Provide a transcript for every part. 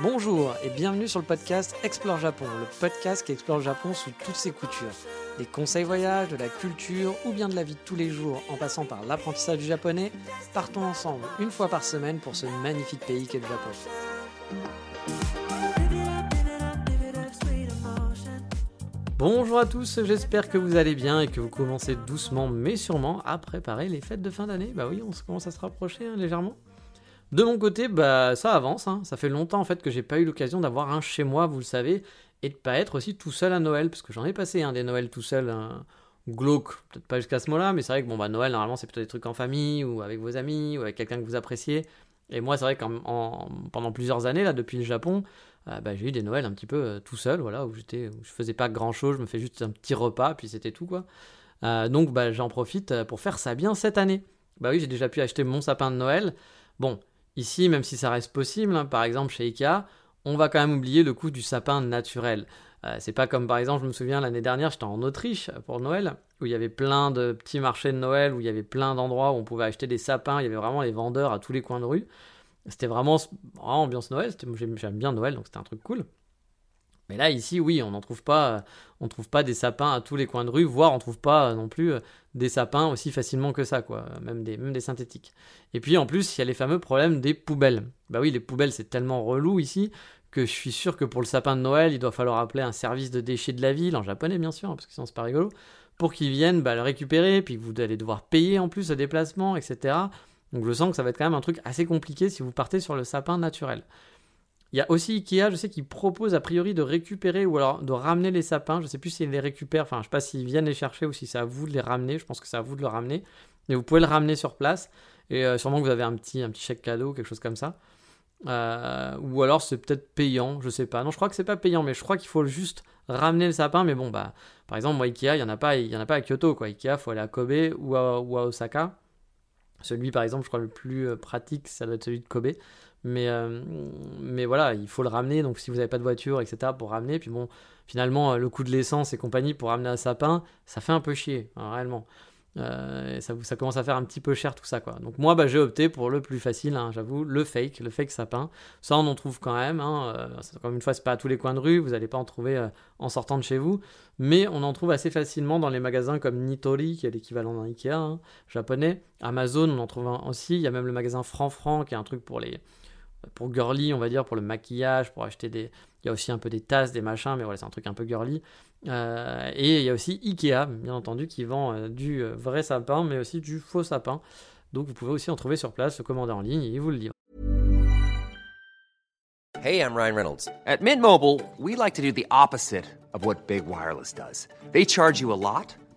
Bonjour et bienvenue sur le podcast Explore Japon, le podcast qui explore le Japon sous toutes ses coutures. Des conseils voyages, de la culture ou bien de la vie de tous les jours en passant par l'apprentissage du japonais, partons ensemble une fois par semaine pour ce magnifique pays qu'est le Japon. Bonjour à tous, j'espère que vous allez bien et que vous commencez doucement mais sûrement à préparer les fêtes de fin d'année. Bah oui, on commence à se rapprocher hein, légèrement. De mon côté, bah ça avance. hein. Ça fait longtemps en fait que j'ai pas eu l'occasion d'avoir un chez moi, vous le savez, et de pas être aussi tout seul à Noël, parce que j'en ai passé un des Noëls tout seul, un glauque, peut-être pas jusqu'à ce mot-là, mais c'est vrai que bon bah Noël normalement c'est plutôt des trucs en famille ou avec vos amis ou avec quelqu'un que vous appréciez. Et moi c'est vrai qu'en en- pendant plusieurs années là, depuis le Japon, euh, bah, j'ai eu des Noëls un petit peu euh, tout seul, voilà, où j'étais, où je faisais pas grand chose, je me fais juste un petit repas, puis c'était tout quoi. Euh, donc bah j'en profite pour faire ça bien cette année. Bah oui, j'ai déjà pu acheter mon sapin de Noël. Bon, Ici, même si ça reste possible, hein, par exemple chez Ikea, on va quand même oublier le coût du sapin naturel. Euh, c'est pas comme par exemple, je me souviens l'année dernière, j'étais en Autriche pour Noël, où il y avait plein de petits marchés de Noël, où il y avait plein d'endroits où on pouvait acheter des sapins, il y avait vraiment les vendeurs à tous les coins de rue. C'était vraiment, ambiance Noël, j'aime bien Noël, donc c'était un truc cool. Mais là, ici, oui, on n'en trouve pas, euh, on trouve pas des sapins à tous les coins de rue, voire on trouve pas euh, non plus euh, des sapins aussi facilement que ça, quoi, même des, même des synthétiques. Et puis en plus, il y a les fameux problèmes des poubelles. Bah oui, les poubelles, c'est tellement relou ici que je suis sûr que pour le sapin de Noël, il doit falloir appeler un service de déchets de la ville, en japonais bien sûr, hein, parce que sinon c'est pas rigolo, pour qu'ils viennent bah, le récupérer, puis vous allez devoir payer en plus le déplacement, etc. Donc je sens que ça va être quand même un truc assez compliqué si vous partez sur le sapin naturel. Il y a aussi Ikea, je sais qu'ils proposent a priori de récupérer ou alors de ramener les sapins. Je sais plus s'ils les récupèrent, enfin je sais pas s'ils viennent les chercher ou si c'est à vous de les ramener. Je pense que c'est à vous de le ramener. Mais vous pouvez le ramener sur place. Et euh, sûrement que vous avez un petit, un petit chèque cadeau, quelque chose comme ça. Euh, ou alors c'est peut-être payant, je sais pas. Non, je crois que c'est pas payant, mais je crois qu'il faut juste ramener le sapin. Mais bon, bah, par exemple, moi, Ikea, il y en a pas, en a pas à Kyoto, quoi. Ikea, faut aller à Kobe ou à, ou à Osaka. Celui, par exemple, je crois le plus euh, pratique, ça doit être celui de Kobe. Mais, euh, mais voilà, il faut le ramener. Donc, si vous n'avez pas de voiture, etc., pour ramener. Puis bon, finalement, euh, le coût de l'essence et compagnie pour ramener un sapin, ça fait un peu chier, hein, réellement. Euh, et ça, commence à faire un petit peu cher tout ça, quoi. Donc, moi, bah, j'ai opté pour le plus facile, hein, j'avoue, le fake, le fake sapin. Ça, on en trouve quand même. Hein, euh, comme une fois, c'est pas à tous les coins de rue, vous n'allez pas en trouver euh, en sortant de chez vous. Mais on en trouve assez facilement dans les magasins comme Nitori, qui est l'équivalent d'un Ikea hein, japonais. Amazon, on en trouve un aussi. Il y a même le magasin Franc-Franc, qui est un truc pour les pour girly, on va dire, pour le maquillage, pour acheter des. Il y a aussi un peu des tasses, des machins, mais voilà, c'est un truc un peu girly. Euh, et il y a aussi Ikea, bien entendu, qui vend euh, du euh, vrai sapin, mais aussi du faux sapin. Donc vous pouvez aussi en trouver sur place, commander en ligne, et vous le livrent. Hey, I'm Ryan Reynolds. At Mint Mobile, we like to do the opposite of what Big Wireless does. They charge you a lot,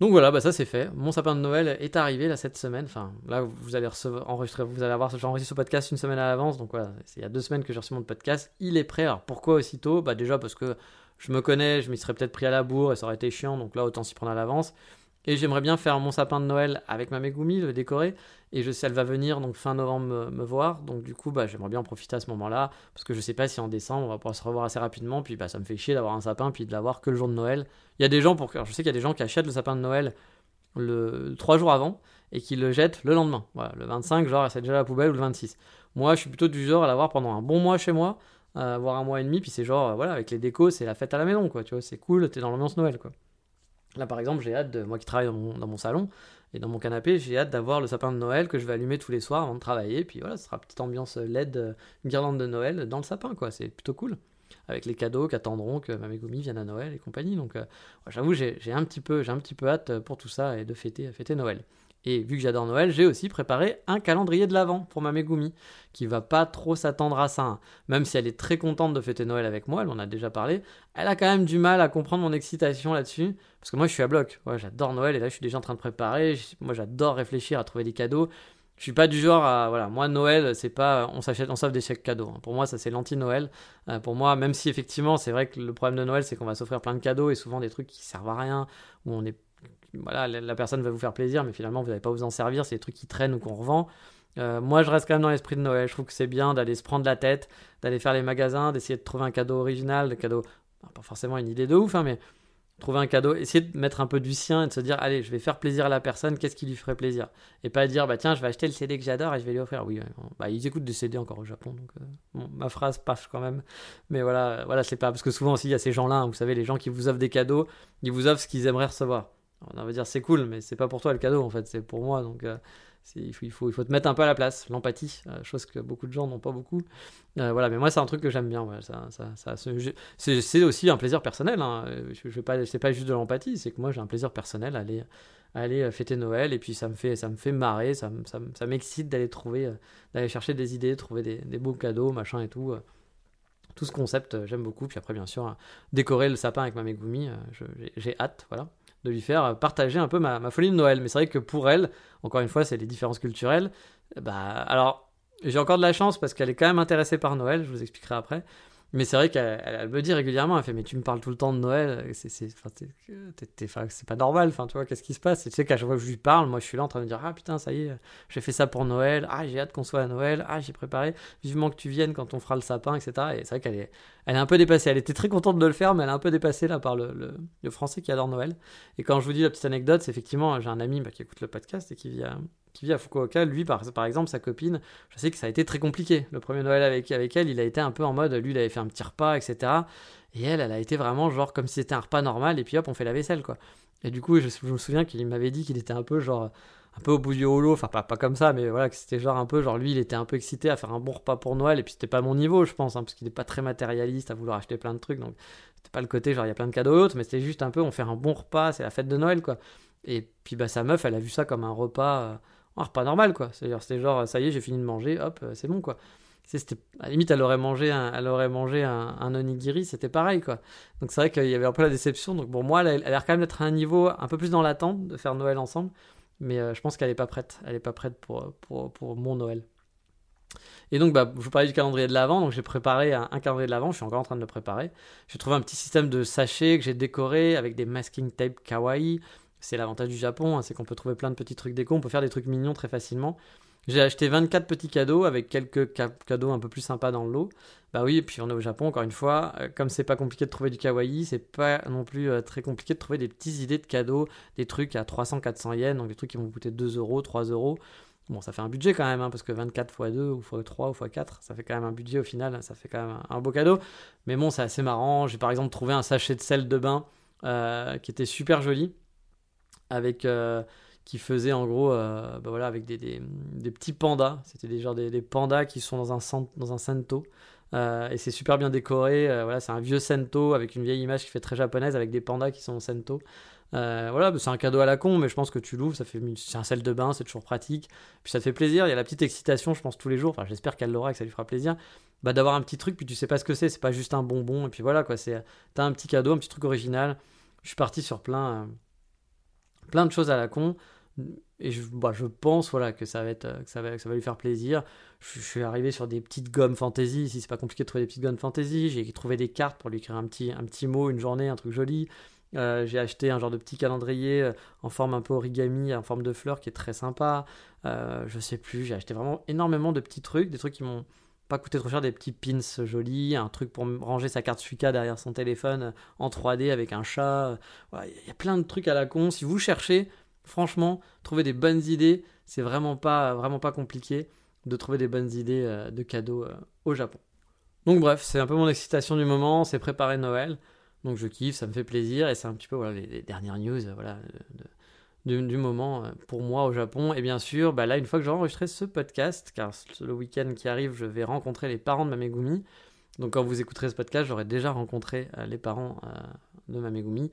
Donc voilà, bah ça c'est fait. Mon sapin de Noël est arrivé là cette semaine. Enfin, là vous allez recevoir, enregistrer, vous allez avoir, j'enregistre ce podcast une semaine à l'avance. Donc voilà, c'est il y a deux semaines que j'ai reçu mon podcast. Il est prêt. Alors pourquoi aussitôt? Bah déjà parce que je me connais, je m'y serais peut-être pris à la bourre et ça aurait été chiant. Donc là autant s'y prendre à l'avance. Et j'aimerais bien faire mon sapin de Noël avec ma Megumi, le décorer. Et je sais, elle va venir donc fin novembre me, voir. Donc du coup, bah, j'aimerais bien en profiter à ce moment-là. Parce que je sais pas si en décembre, on va pouvoir se revoir assez rapidement. Puis bah, ça me fait chier d'avoir un sapin, puis de l'avoir que le jour de Noël. Il y a des gens, pour... alors, je sais qu'il y a des gens qui achètent le sapin de Noël le trois jours avant et qui le jettent le lendemain. Voilà, le 25, genre, c'est déjà la poubelle ou le 26. Moi, je suis plutôt du genre à l'avoir pendant un bon mois chez moi, euh, voire un mois et demi. Puis c'est genre, euh, voilà, avec les décos, c'est la fête à la maison, quoi. Tu vois, c'est cool, t'es dans l'ambiance Noël, quoi. Là, par exemple, j'ai hâte, de, moi qui travaille dans mon, dans mon salon et dans mon canapé, j'ai hâte d'avoir le sapin de Noël que je vais allumer tous les soirs avant de travailler. Puis voilà, ce sera petite ambiance LED, euh, une guirlande de Noël dans le sapin, quoi. C'est plutôt cool. Avec les cadeaux qui attendront que ma Megumi vienne à Noël et compagnie. Donc, euh, j'avoue, j'ai un, petit peu- un petit peu hâte euh, pour tout ça et de fêter, fêter Noël. Et vu que j'adore Noël, j'ai aussi préparé un calendrier de l'Avent pour ma Megumi, qui va pas trop s'attendre à ça. hein. Même si elle est très contente de fêter Noël avec moi, elle en a déjà parlé, elle a quand même du mal à comprendre mon excitation là-dessus. Parce que moi, je suis à bloc. J'adore Noël et là, je suis déjà en train de préparer. Moi, j'adore réfléchir à trouver des cadeaux. je suis pas du genre à voilà moi Noël c'est pas on s'achète on s'offre des chèques cadeaux hein. pour moi ça c'est l'anti Noël pour moi même si effectivement c'est vrai que le problème de Noël c'est qu'on va s'offrir plein de cadeaux et souvent des trucs qui servent à rien où on est voilà la, personne va vous faire plaisir mais finalement vous n'allez pas vous en servir c'est des trucs qui traînent ou qu'on revend moi je reste quand même dans l'esprit de Noël je trouve que c'est bien d'aller se prendre la tête d'aller faire les magasins d'essayer de trouver un cadeau original de cadeau pas forcément une idée de ouf hein, mais trouver un cadeau, essayer de mettre un peu du sien et de se dire allez, je vais faire plaisir à la personne, qu'est-ce qui lui ferait plaisir? Et pas dire bah tiens, je vais acheter le CD que j'adore et je vais lui offrir. Oui, bah ils écoutent des CD encore au Japon, donc euh, ma phrase passe quand même. Mais voilà, voilà, c'est pas parce que souvent aussi il y a ces gens-là, hein, vous savez, les gens qui vous offrent des cadeaux, ils vous offrent ce qu'ils aimeraient recevoir. On va dire c'est cool, mais c'est pas pour toi le cadeau en fait, c'est pour moi. Donc euh, il faut, il, faut, il faut te mettre un peu à la place, l'empathie, euh, chose que beaucoup de gens n'ont pas beaucoup. Euh, voilà, mais moi c'est un truc que j'aime bien. ça, ça, c'est aussi un plaisir personnel. Hein. Je, je pas, c'est pas juste de l'empathie, c'est que moi j'ai un plaisir personnel à aller, aller fêter Noël et puis ça me fait, ça me fait marrer, ça, ça, ça m'excite d'aller trouver, d'aller chercher des idées, trouver des, des, beaux cadeaux, machin et tout. Tout ce concept, j'aime beaucoup. Puis après, bien sûr, décorer le sapin avec ma Megumi, j'ai hâte, voilà de lui faire partager un peu ma, folie de Noël. Mais c'est vrai que pour elle, encore une fois, c'est les différences culturelles. Bah, alors, j'ai encore de la chance parce qu'elle est quand même intéressée par Noël, je vous expliquerai après. Mais c'est vrai qu'elle me dit régulièrement, elle fait mais tu me parles tout le temps de Noël, c'est pas normal, enfin tu vois qu'est-ce qui se passe? Et tu sais qu'à chaque fois que je lui parle, moi je suis là en train de dire ah putain ça y est, j'ai fait ça pour Noël, ah j'ai hâte qu'on soit à Noël, ah j'ai préparé, vivement que tu viennes quand on fera le sapin, etc. Et c'est vrai qu'elle est, elle est un peu dépassée. Elle était très contente de le faire, mais elle est un peu dépassée là par le, le, français qui adore Noël. Et quand je vous dis la petite anecdote, c'est effectivement j'ai un ami bah, qui écoute le podcast et qui vit à, qui vit à Fukuoka, lui, par, par, exemple, sa copine, je sais que ça a été très compliqué. Le premier Noël avec, avec elle, il a été un peu en mode, lui, il avait fait un petit repas, etc. Et elle, elle a été vraiment genre comme si c'était un repas normal, et puis hop, on fait la vaisselle, quoi. Et du coup, je, me souviens qu'il m'avait dit qu'il était un peu genre un peu au bout du holo, enfin pas, pas comme ça, mais voilà, que c'était genre un peu, genre lui il était un peu excité à faire un bon repas pour Noël, et puis c'était pas mon niveau, je pense, hein, parce qu'il n'est pas très matérialiste à vouloir acheter plein de trucs, donc c'était pas le côté genre il y a plein de cadeaux autres, mais c'était juste un peu on fait un bon repas, c'est la fête de Noël quoi. Et puis bah sa meuf, elle a vu ça comme un repas. Euh, un repas normal, quoi. C'est-à-dire, c'était genre, ça y est, j'ai fini de manger, hop, euh, c'est bon, quoi. C'était, à la limite, elle aurait mangé un, elle aurait mangé un, onigiri, c'était pareil, quoi. Donc c'est vrai qu'il y avait un peu la déception. Donc bon, moi, elle, a l'air quand même d'être à un niveau un peu plus dans l'attente de faire Noël ensemble. Mais euh, je pense qu'elle n'est pas prête. Elle n'est pas prête pour, pour, pour, mon Noël. Et donc, bah, je vous parlais du calendrier de l'Avent. Donc, j'ai préparé un, un calendrier de l'Avent. Je suis encore en train de le préparer. J'ai trouvé un petit système de sachets que j'ai décoré avec des masking tape kawaii. C'est l'avantage du Japon, hein, c'est qu'on peut trouver plein de petits trucs déco, on peut faire des trucs mignons très facilement. J'ai acheté 24 petits cadeaux avec quelques cadeaux un peu plus sympas dans le lot. Bah oui, et puis on est au Japon, encore une fois, euh, comme c'est pas compliqué de trouver du kawaii, c'est pas non plus euh, très compliqué de trouver des petites idées de cadeaux, des trucs à 300-400 yens, donc des trucs qui vont vous coûter 2 euros, 3 euros. Bon, ça fait un budget quand même, hein, parce que 24 x 2 ou x 3 ou x 4, ça fait quand même un budget au final, ça fait quand même un, beau cadeau. Mais bon, c'est assez marrant. J'ai par exemple trouvé un sachet de sel de bain euh, qui était super joli avec euh, qui faisait en gros euh, bah voilà, avec des, des, petits pandas. C'était des, des, pandas qui sont dans un, dans un. Euh, et c'est super bien décoré. voilà, c'est un vieux sento avec une vieille image qui fait très japonaise avec des pandas qui sont en sento. voilà, bah, c'est un cadeau à la con, mais je pense que tu l'ouvres, ça fait c'est un sel de bain, c'est toujours pratique. Puis ça te fait plaisir. Il y a la petite excitation, je pense tous les jours. Enfin, j'espère qu'elle l'aura, que ça lui fera plaisir. Bah, d'avoir un petit truc, puis tu sais pas ce que c'est. C'est pas juste un bonbon. Et puis voilà quoi. C'est t'as un petit cadeau, un petit truc original. Je suis parti sur plein plein de choses à la con. Et je, bah, je pense voilà, que, ça va être, va lui faire plaisir. Je, suis arrivé sur des petites gommes fantasy. Si c'est pas compliqué de trouver des petites gommes fantasy, j'ai trouvé des cartes pour lui écrire un petit, mot, une journée, un truc joli. Euh, j'ai acheté un genre de petit calendrier euh, en forme un peu origami, en forme de fleurs qui est très sympa. Euh, je sais plus, j'ai acheté vraiment énormément de petits trucs, des trucs qui m'ont pas coûté trop cher, des petits pins jolis, un truc pour ranger sa carte Suica derrière son téléphone euh, en 3D avec un chat. Il y a plein de trucs à la con. Si vous cherchez, franchement, trouver des bonnes idées, c'est vraiment pas, vraiment pas compliqué de trouver des bonnes idées euh, de cadeaux euh, au Japon. Donc bref, c'est un peu mon excitation du moment, c'est préparer Noël. Donc je kiffe, ça me fait plaisir et c'est un petit peu voilà, les, dernières news voilà, de, du, moment euh, pour moi au Japon. Et bien sûr, bah là, une fois que j'aurai enregistré ce podcast, car le week-end qui arrive, je vais rencontrer les parents de Mamegumi. Donc quand vous écouterez ce podcast, j'aurai déjà rencontré euh, les parents euh, de Mamegumi.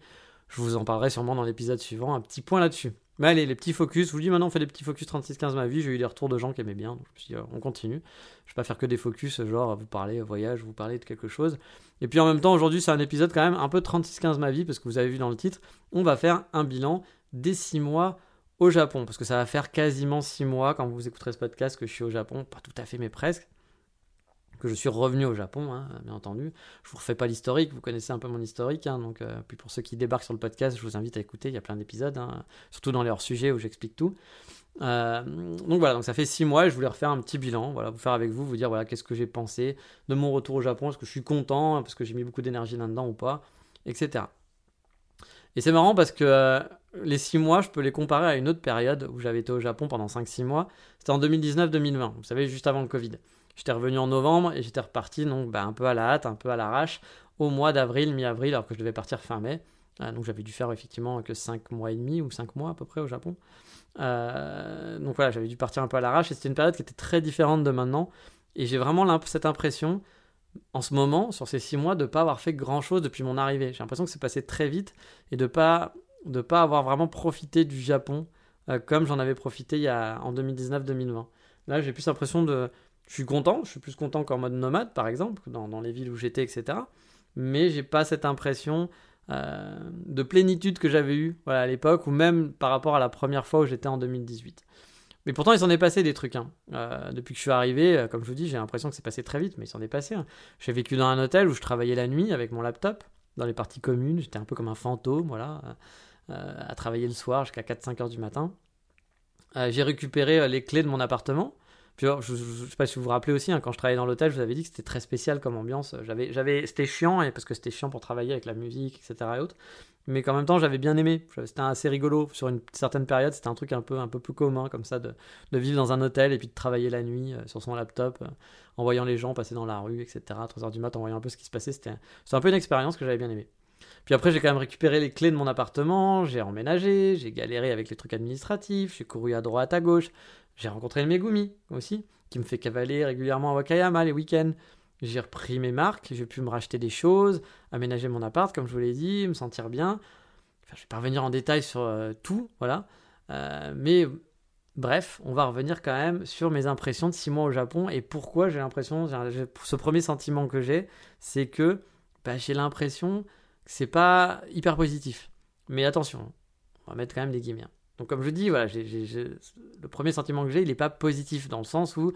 Je vous en parlerai sûrement dans l'épisode suivant. Un petit point là-dessus. Mais allez, les petits focus. Je vous dis maintenant, on fait des petits focus 36-15 ma vie. J'ai eu des retours de gens qui aimaient bien. Donc on continue. Je vais pas faire que des focus, genre vous parler voyage, vous parler de quelque chose. Et puis en même temps, aujourd'hui, c'est un épisode quand même un peu 36-15 ma vie, parce que vous avez vu dans le titre, on va faire un bilan des 6 mois au Japon, parce que ça va faire quasiment six mois quand vous écouterez ce podcast que je suis au Japon, pas tout à fait mais presque, que je suis revenu au Japon, hein, bien entendu. Je vous refais pas l'historique, vous connaissez un peu mon historique, hein, donc euh, puis pour ceux qui débarquent sur le podcast, je vous invite à écouter, il y a plein d'épisodes, hein, surtout dans les hors-sujets où j'explique tout. Euh, donc voilà, donc ça fait six mois et je voulais refaire un petit bilan, voilà, vous faire avec vous, vous dire voilà qu'est-ce que j'ai pensé de mon retour au Japon, est-ce que je suis content, parce que j'ai mis beaucoup d'énergie là-dedans ou pas, etc. Et c'est marrant parce que euh, les six mois, je peux les comparer à une autre période où j'avais été au Japon pendant 5-6 mois. C'était en 2019-2020, vous savez, juste avant le Covid. J'étais revenu en novembre et j'étais reparti donc bah, un peu à la hâte, un peu à l'arrache, au mois d'avril, mi-avril, alors que je devais partir fin mai. Euh, donc j'avais dû faire effectivement que 5 mois et demi ou 5 mois à peu près au Japon. Euh, donc voilà, j'avais dû partir un peu à l'arrache et c'était une période qui était très différente de maintenant. Et j'ai vraiment cette impression en ce moment, sur ces 6 mois, de ne pas avoir fait grand chose depuis mon arrivée. J'ai l'impression que c'est passé très vite et de ne pas, de pas avoir vraiment profité du Japon euh, comme j'en avais profité en 2019-2020. Là, j'ai plus l'impression de. Je suis content, je suis plus content qu'en mode nomade, par exemple, dans, dans les villes où j'étais, etc. Mais j'ai pas cette impression euh, de plénitude que j'avais eue à l'époque, ou même par rapport à la première fois où j'étais en 2018. Mais pourtant, il s'en est passé des trucs. Hein. Euh, depuis que je suis arrivé, euh, comme je vous dis, j'ai l'impression que c'est passé très vite, mais il s'en est passé. J'ai vécu dans un hôtel où je travaillais la nuit avec mon laptop, dans les parties communes. J'étais un peu comme un fantôme, voilà, à travailler le soir jusqu'à 4-5 heures du matin. j'ai récupéré les clés de mon appartement je, ne sais pas si vous vous rappelez aussi, hein, quand je travaillais dans l'hôtel, je vous avais dit que c'était très spécial comme ambiance. J'avais, c'était chiant, parce que c'était chiant pour travailler avec la musique, etc. Mais qu'en même temps, j'avais bien aimé. C'était assez rigolo. Sur une certaine période, c'était un truc un peu, un peu plus commun, comme ça, de, de vivre dans un hôtel et puis de travailler la nuit euh, sur son laptop, euh, en voyant les gens passer dans la rue, etc. À 3h du mat, en voyant un peu ce qui se passait. C'était, un peu une expérience que j'avais bien aimé. Puis après, j'ai quand même récupéré les clés de mon appartement, j'ai emménagé, j'ai galéré avec les trucs administratifs, j'ai couru à droite, à gauche, j'ai rencontré le Megumi aussi, qui me fait cavaler régulièrement à Wakayama les week-ends. J'ai repris mes marques, j'ai pu me racheter des choses, aménager mon appart, comme je vous l'ai dit, me sentir bien. Enfin, je vais pas revenir en détail sur euh, tout, voilà. Euh, mais bref, on va revenir quand même sur mes impressions de 6 mois au Japon et pourquoi j'ai l'impression, ce premier sentiment que j'ai, c'est que bah, j'ai l'impression que c'est pas hyper positif. Mais attention, on va mettre quand même des guillemets. Hein. Donc comme je dis, voilà, le premier sentiment que j'ai, il n'est pas positif dans le sens où,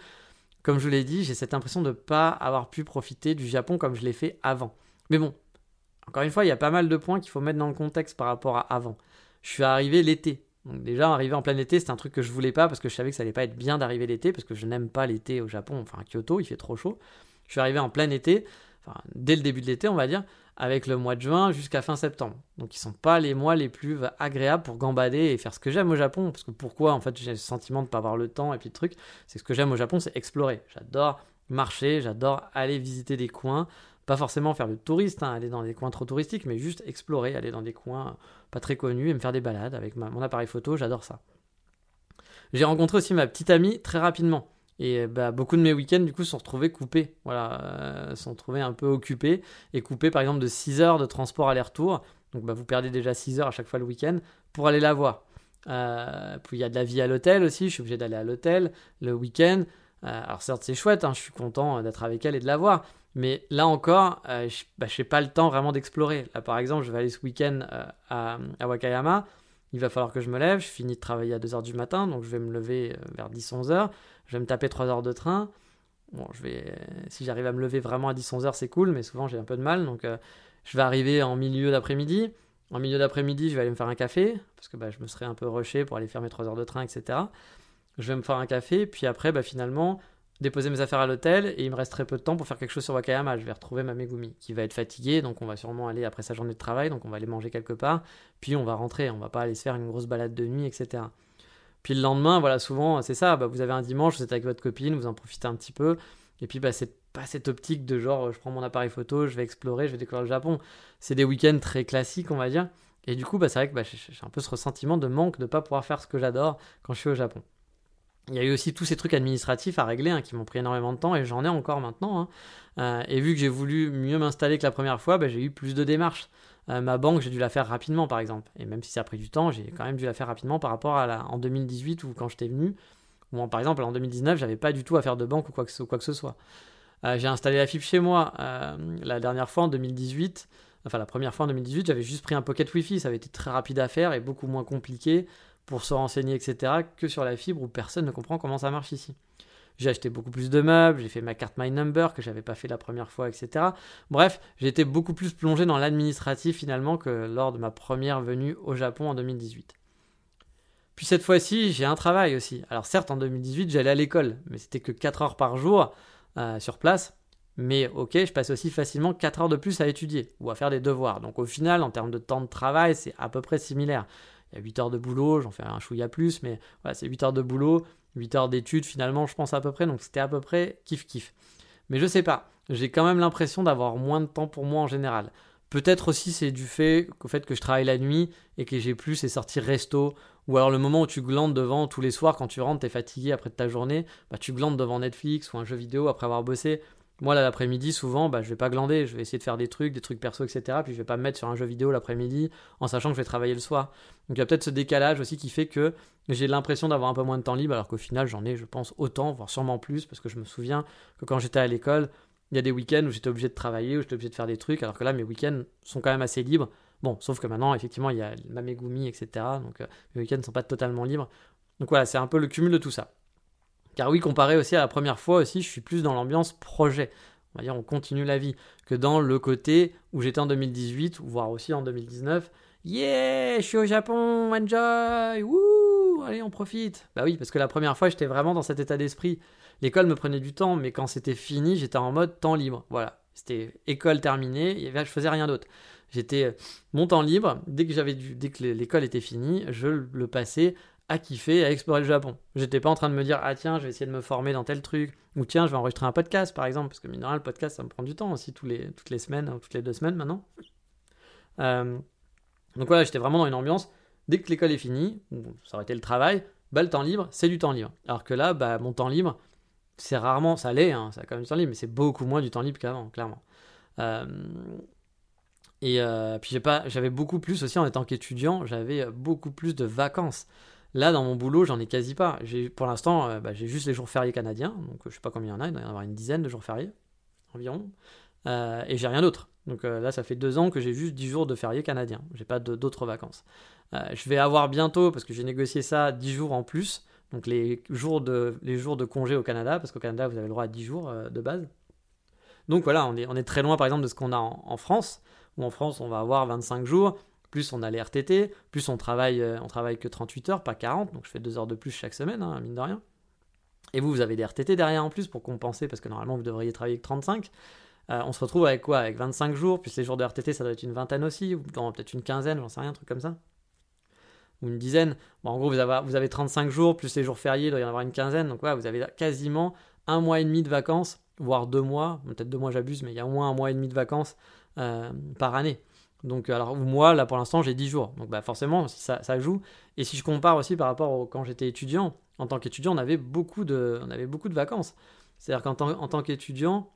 comme je vous l'ai dit, j'ai cette impression de ne pas avoir pu profiter du Japon comme je l'ai fait avant. Mais bon, encore une fois, il y a pas mal de points qu'il faut mettre dans le contexte par rapport à avant. Je suis arrivé l'été. Donc déjà, arriver en plein été, c'est un truc que je voulais pas parce que je savais que ça allait pas être bien d'arriver l'été parce que je n'aime pas l'été au Japon, enfin à Kyoto, il fait trop chaud. Je suis arrivé en plein été, dès le début de l'été, on va dire, avec le mois de juin jusqu'à fin septembre. Donc ils sont pas les mois les plus agréables pour gambader et faire ce que j'aime au Japon. Parce que pourquoi En fait, j'ai le sentiment de pas avoir le temps et puis le truc, c'est ce que j'aime au Japon, c'est explorer. J'adore marcher, j'adore aller visiter des coins. Pas forcément faire le touriste, hein, aller dans des coins trop touristiques, mais juste explorer, aller dans des coins pas très connus et me faire des balades avec mon appareil photo, j'adore ça. J'ai rencontré aussi ma petite amie très rapidement. Et bah, beaucoup de mes week-ends, du coup, sont retrouvés coupés. Voilà, euh, sont retrouvés un peu occupés et coupés, par exemple, de 6 heures de transport aller-retour. Donc, bah, vous perdez déjà 6 heures à chaque fois le week-end pour aller la voir. Euh, puis, il y a de la vie à l'hôtel aussi. Je suis obligé d'aller à l'hôtel le week-end. Euh, alors, certes, c'est chouette. Hein, je suis content d'être avec elle et de la voir. Mais là encore, je n'ai bah, pas le temps vraiment d'explorer. Là, par exemple, je vais aller ce week-end à, Wakayama il va falloir que je me lève, je finis de travailler à 2h du matin, donc je vais me lever euh, vers 10-11 heures, je vais me taper 3 heures de train. Bon, je vais, si j'arrive à me lever vraiment à 10-11 heures, c'est cool, mais souvent j'ai un peu de mal, donc euh, je vais arriver en milieu d'après-midi. En milieu d'après-midi, je vais aller me faire un café, parce que bah, je me serais un peu rushé pour aller faire mes 3 heures de train, etc. Je vais me faire un café, puis après, bah, finalement, déposer mes affaires à l'hôtel et il me reste très peu de temps pour faire quelque chose sur Wakayama. Je vais retrouver ma Megumi qui va être fatiguée, donc on va sûrement aller après sa journée de travail, donc on va aller manger quelque part, puis on va rentrer, on va pas aller se faire une grosse balade de nuit, etc. Puis le lendemain, voilà, souvent c'est ça, bah, vous avez un dimanche, vous êtes avec votre copine, vous en profitez un petit peu, et puis bah, c'est pas cette optique de genre je prends mon appareil photo, je vais explorer, je vais découvrir le Japon. C'est des week-ends très classiques, on va dire. Et du coup, bah, c'est vrai que j'ai un peu ce ressentiment de manque de ne pas pouvoir faire ce que j'adore quand je suis au Japon. Il y a eu aussi tous ces trucs administratifs à régler hein, qui m'ont pris énormément de temps et j'en ai encore maintenant. Hein. Euh, et vu que j'ai voulu mieux m'installer que la première fois, j'ai eu plus de démarches. Euh, ma banque, j'ai dû la faire rapidement par exemple. Et même si ça a pris du temps, j'ai quand même dû la faire rapidement par rapport à la, en 2018 ou quand j'étais venu. Ou par exemple en 2019, j'avais pas du tout à faire de banque ou quoi que, ce soit. Euh, j'ai installé la fibre chez moi la dernière fois en 2018. Enfin, la première fois en 2018, j'avais juste pris un pocket Wi-Fi. Ça avait été très rapide à faire et beaucoup moins compliqué pour se renseigner, etc., que sur la fibre où personne ne comprend comment ça marche ici. J'ai acheté beaucoup plus de meubles, j'ai fait ma carte My Number que j'avais pas fait la première fois, etc. Bref, j'ai été beaucoup plus plongé dans l'administratif finalement que lors de ma première venue au Japon en 2018. Puis cette fois-ci, j'ai un travail aussi. Alors certes, en 2018, j'allais à l'école, mais c'était que 4 heures par jour euh, sur place. Mais ok, je passe aussi facilement 4 heures de plus à étudier ou à faire des devoirs. Donc au final, en termes de temps de travail, c'est à peu près similaire. Il y a 8 heures de boulot, j'en fais un chouïa plus, mais voilà, c'est 8 heures de boulot, 8 heures d'études finalement, je pense à peu près, donc c'était à peu près kiff-kiff. Mais je sais pas, j'ai quand même l'impression d'avoir moins de temps pour moi en général. Peut-être aussi c'est du fait qu'au fait que je travaille la nuit et que j'ai plus ces sorties resto ou alors le moment où tu glandes devant tous les soirs quand tu rentres, t'es fatigué après ta journée, bah tu glandes devant Netflix ou un jeu vidéo après avoir bossé. Moi, là, l'après-midi, souvent, bah, je vais pas glander, je vais essayer de faire des trucs, des trucs perso, etc. Puis je vais pas me mettre sur un jeu vidéo l'après-midi en sachant que je vais travailler le soir. Donc il y a peut-être ce décalage aussi qui fait que j'ai l'impression d'avoir un peu moins de temps libre, alors qu'au final, j'en ai, je pense, autant, voire sûrement plus, parce que je me souviens que quand j'étais à l'école, il y a des week-ends où j'étais obligé de travailler, où j'étais obligé de faire des trucs, alors que là, mes week-ends sont quand même assez libres. Bon, sauf que maintenant, effectivement, il y a Mamegumi, etc. Donc mes week-ends ne sont pas totalement libres. Donc voilà, c'est un peu le cumul de tout ça. Car oui, comparé aussi à la première fois aussi, je suis plus dans l'ambiance projet. On va dire, on continue la vie. Que dans le côté où j'étais en 2018, voire aussi en 2019. Yeah, je suis au Japon, enjoy, wouh, allez, on profite. Bah oui, parce que la première fois, j'étais vraiment dans cet état d'esprit. L'école me prenait du temps, mais quand c'était fini, j'étais en mode temps libre. Voilà, c'était école terminée, je faisais rien d'autre. J'étais mon temps libre, dès que j'avais dès que l'école était finie, je le passais à kiffer, à explorer le Japon. J'étais pas en train de me dire ah tiens je vais essayer de me former dans tel truc ou tiens je vais enregistrer un podcast par exemple parce que mine le podcast ça me prend du temps aussi tous les, toutes les semaines ou toutes les deux semaines maintenant. Euh, donc voilà j'étais vraiment dans une ambiance dès que l'école est finie, ça aurait été le travail, bah le temps libre c'est du temps libre. Alors que là bah mon temps libre c'est rarement ça l'est hein, ça a quand même du temps libre mais c'est beaucoup moins du temps libre qu'avant clairement. Euh, et euh, puis j'avais beaucoup plus aussi en étant qu'étudiant j'avais beaucoup plus de vacances. Là, dans mon boulot, j'en ai quasi pas. Pour l'instant, euh, bah, j'ai juste les jours fériés canadiens. Donc, je sais pas combien il y en a. Il doit y en avoir une dizaine de jours fériés environ. Euh, et j'ai rien d'autre. Donc euh, là, ça fait deux ans que j'ai juste 10 jours de fériés canadiens. J'ai pas d'autres vacances. je vais avoir bientôt, parce que j'ai négocié ça, 10 jours en plus. Donc les jours de, les congé au Canada, parce qu'au Canada, vous avez le droit à 10 jours de base. Donc voilà, on est, on est très loin par exemple de ce qu'on a en, en France, où en France, on va avoir 25 jours plus on a les RTT, plus on travaille, euh, on travaille que 38 heures, pas 40, donc je fais 2 heures de plus chaque semaine, hein, mine de rien. Et vous, vous avez des RTT derrière en plus pour compenser, parce que normalement vous devriez travailler que 35. Euh, on se retrouve avec quoi? Avec 25 jours, plus les jours de RTT, ça doit être une vingtaine aussi, ou peut-être une quinzaine, j'en sais rien, un truc comme ça. Ou une dizaine. Bon, en gros, vous avez, vous avez 35 jours, plus les jours fériés, il doit y en avoir une quinzaine. Donc voilà, vous avez quasiment un mois et demi de vacances, voire deux mois. Peut-être deux mois, j'abuse, mais il y a au moins un mois et demi de vacances euh, par année. Donc, alors, moi, là, pour l'instant, j'ai 10 jours. Donc, bah, forcément, ça, joue. Et si je compare aussi par rapport au quand j'étais étudiant, en tant qu'étudiant, on avait beaucoup de, on avait beaucoup de vacances. C'est-à-dire qu'en tant, en tant qu'étudiant,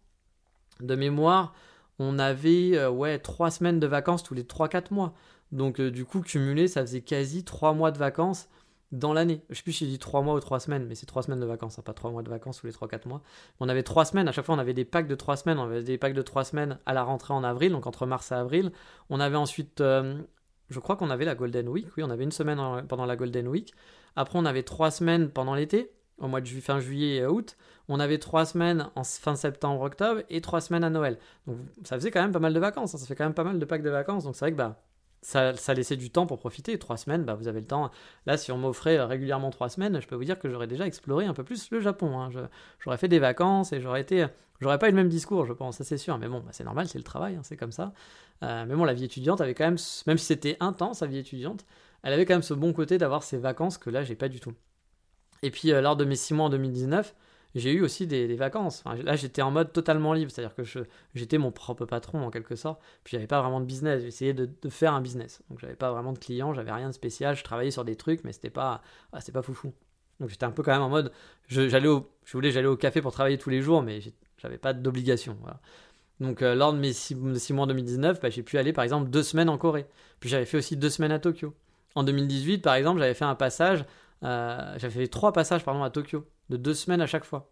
de mémoire, on avait euh, ouais, 3 semaines de vacances tous les 3-4 mois. Donc, euh, du coup, cumulé, ça faisait quasi 3 mois de vacances dans l'année. Je sais plus si j'ai dit 3 mois ou 3 semaines, mais c'est 3 semaines de vacances, hein, pas 3 mois de vacances tous les 3-4 mois. On avait 3 semaines, à chaque fois on avait des packs de 3 semaines, on avait des packs de 3 semaines à la rentrée en avril, donc entre mars et avril. On avait ensuite, euh, je crois qu'on avait la Golden Week, oui, on avait une semaine pendant la Golden Week. Après on avait 3 semaines pendant l'été, au mois de fin juillet et août. On avait 3 semaines en fin septembre, octobre et 3 semaines à Noël. Donc ça faisait quand même pas mal de vacances, hein. ça fait quand même pas mal de packs de vacances, donc c'est vrai que bah ça, laissait du temps pour profiter. Trois semaines, bah, vous avez le temps. Là, si on m'offrait euh, régulièrement trois semaines, je peux vous dire que j'aurais déjà exploré un peu plus le Japon. Hein. j'aurais fait des vacances et j'aurais été. J'aurais pas eu le même discours, je pense, ça c'est sûr. Mais bon, bah, c'est normal, c'est le travail, hein, c'est comme ça. Euh, mais bon, la vie étudiante avait quand même, même si c'était intense, la vie étudiante, elle avait quand même ce bon côté d'avoir ces vacances que là, j'ai pas du tout. Et puis, euh, lors de mes six mois en 2019, j'ai eu aussi des, vacances. là, j'étais en mode totalement libre, c'est-à-dire que j'étais mon propre patron en quelque sorte. Puis j'avais pas vraiment de business. J'essayais de, faire un business. Donc j'avais pas vraiment de clients, j'avais rien de spécial. Je travaillais sur des trucs, mais c'était pas, ah, pas foufou. Donc j'étais un peu quand même en mode, j'allais je voulais j'allais au café pour travailler tous les jours, mais j'avais pas d'obligation. Donc euh, lors de mes six, mois en 2019, bah, j'ai pu aller par exemple deux semaines en Corée. Puis j'avais fait aussi deux semaines à Tokyo. En 2018, par exemple, j'avais fait un passage, euh, j'avais fait trois passages pardon à Tokyo de deux semaines à chaque fois.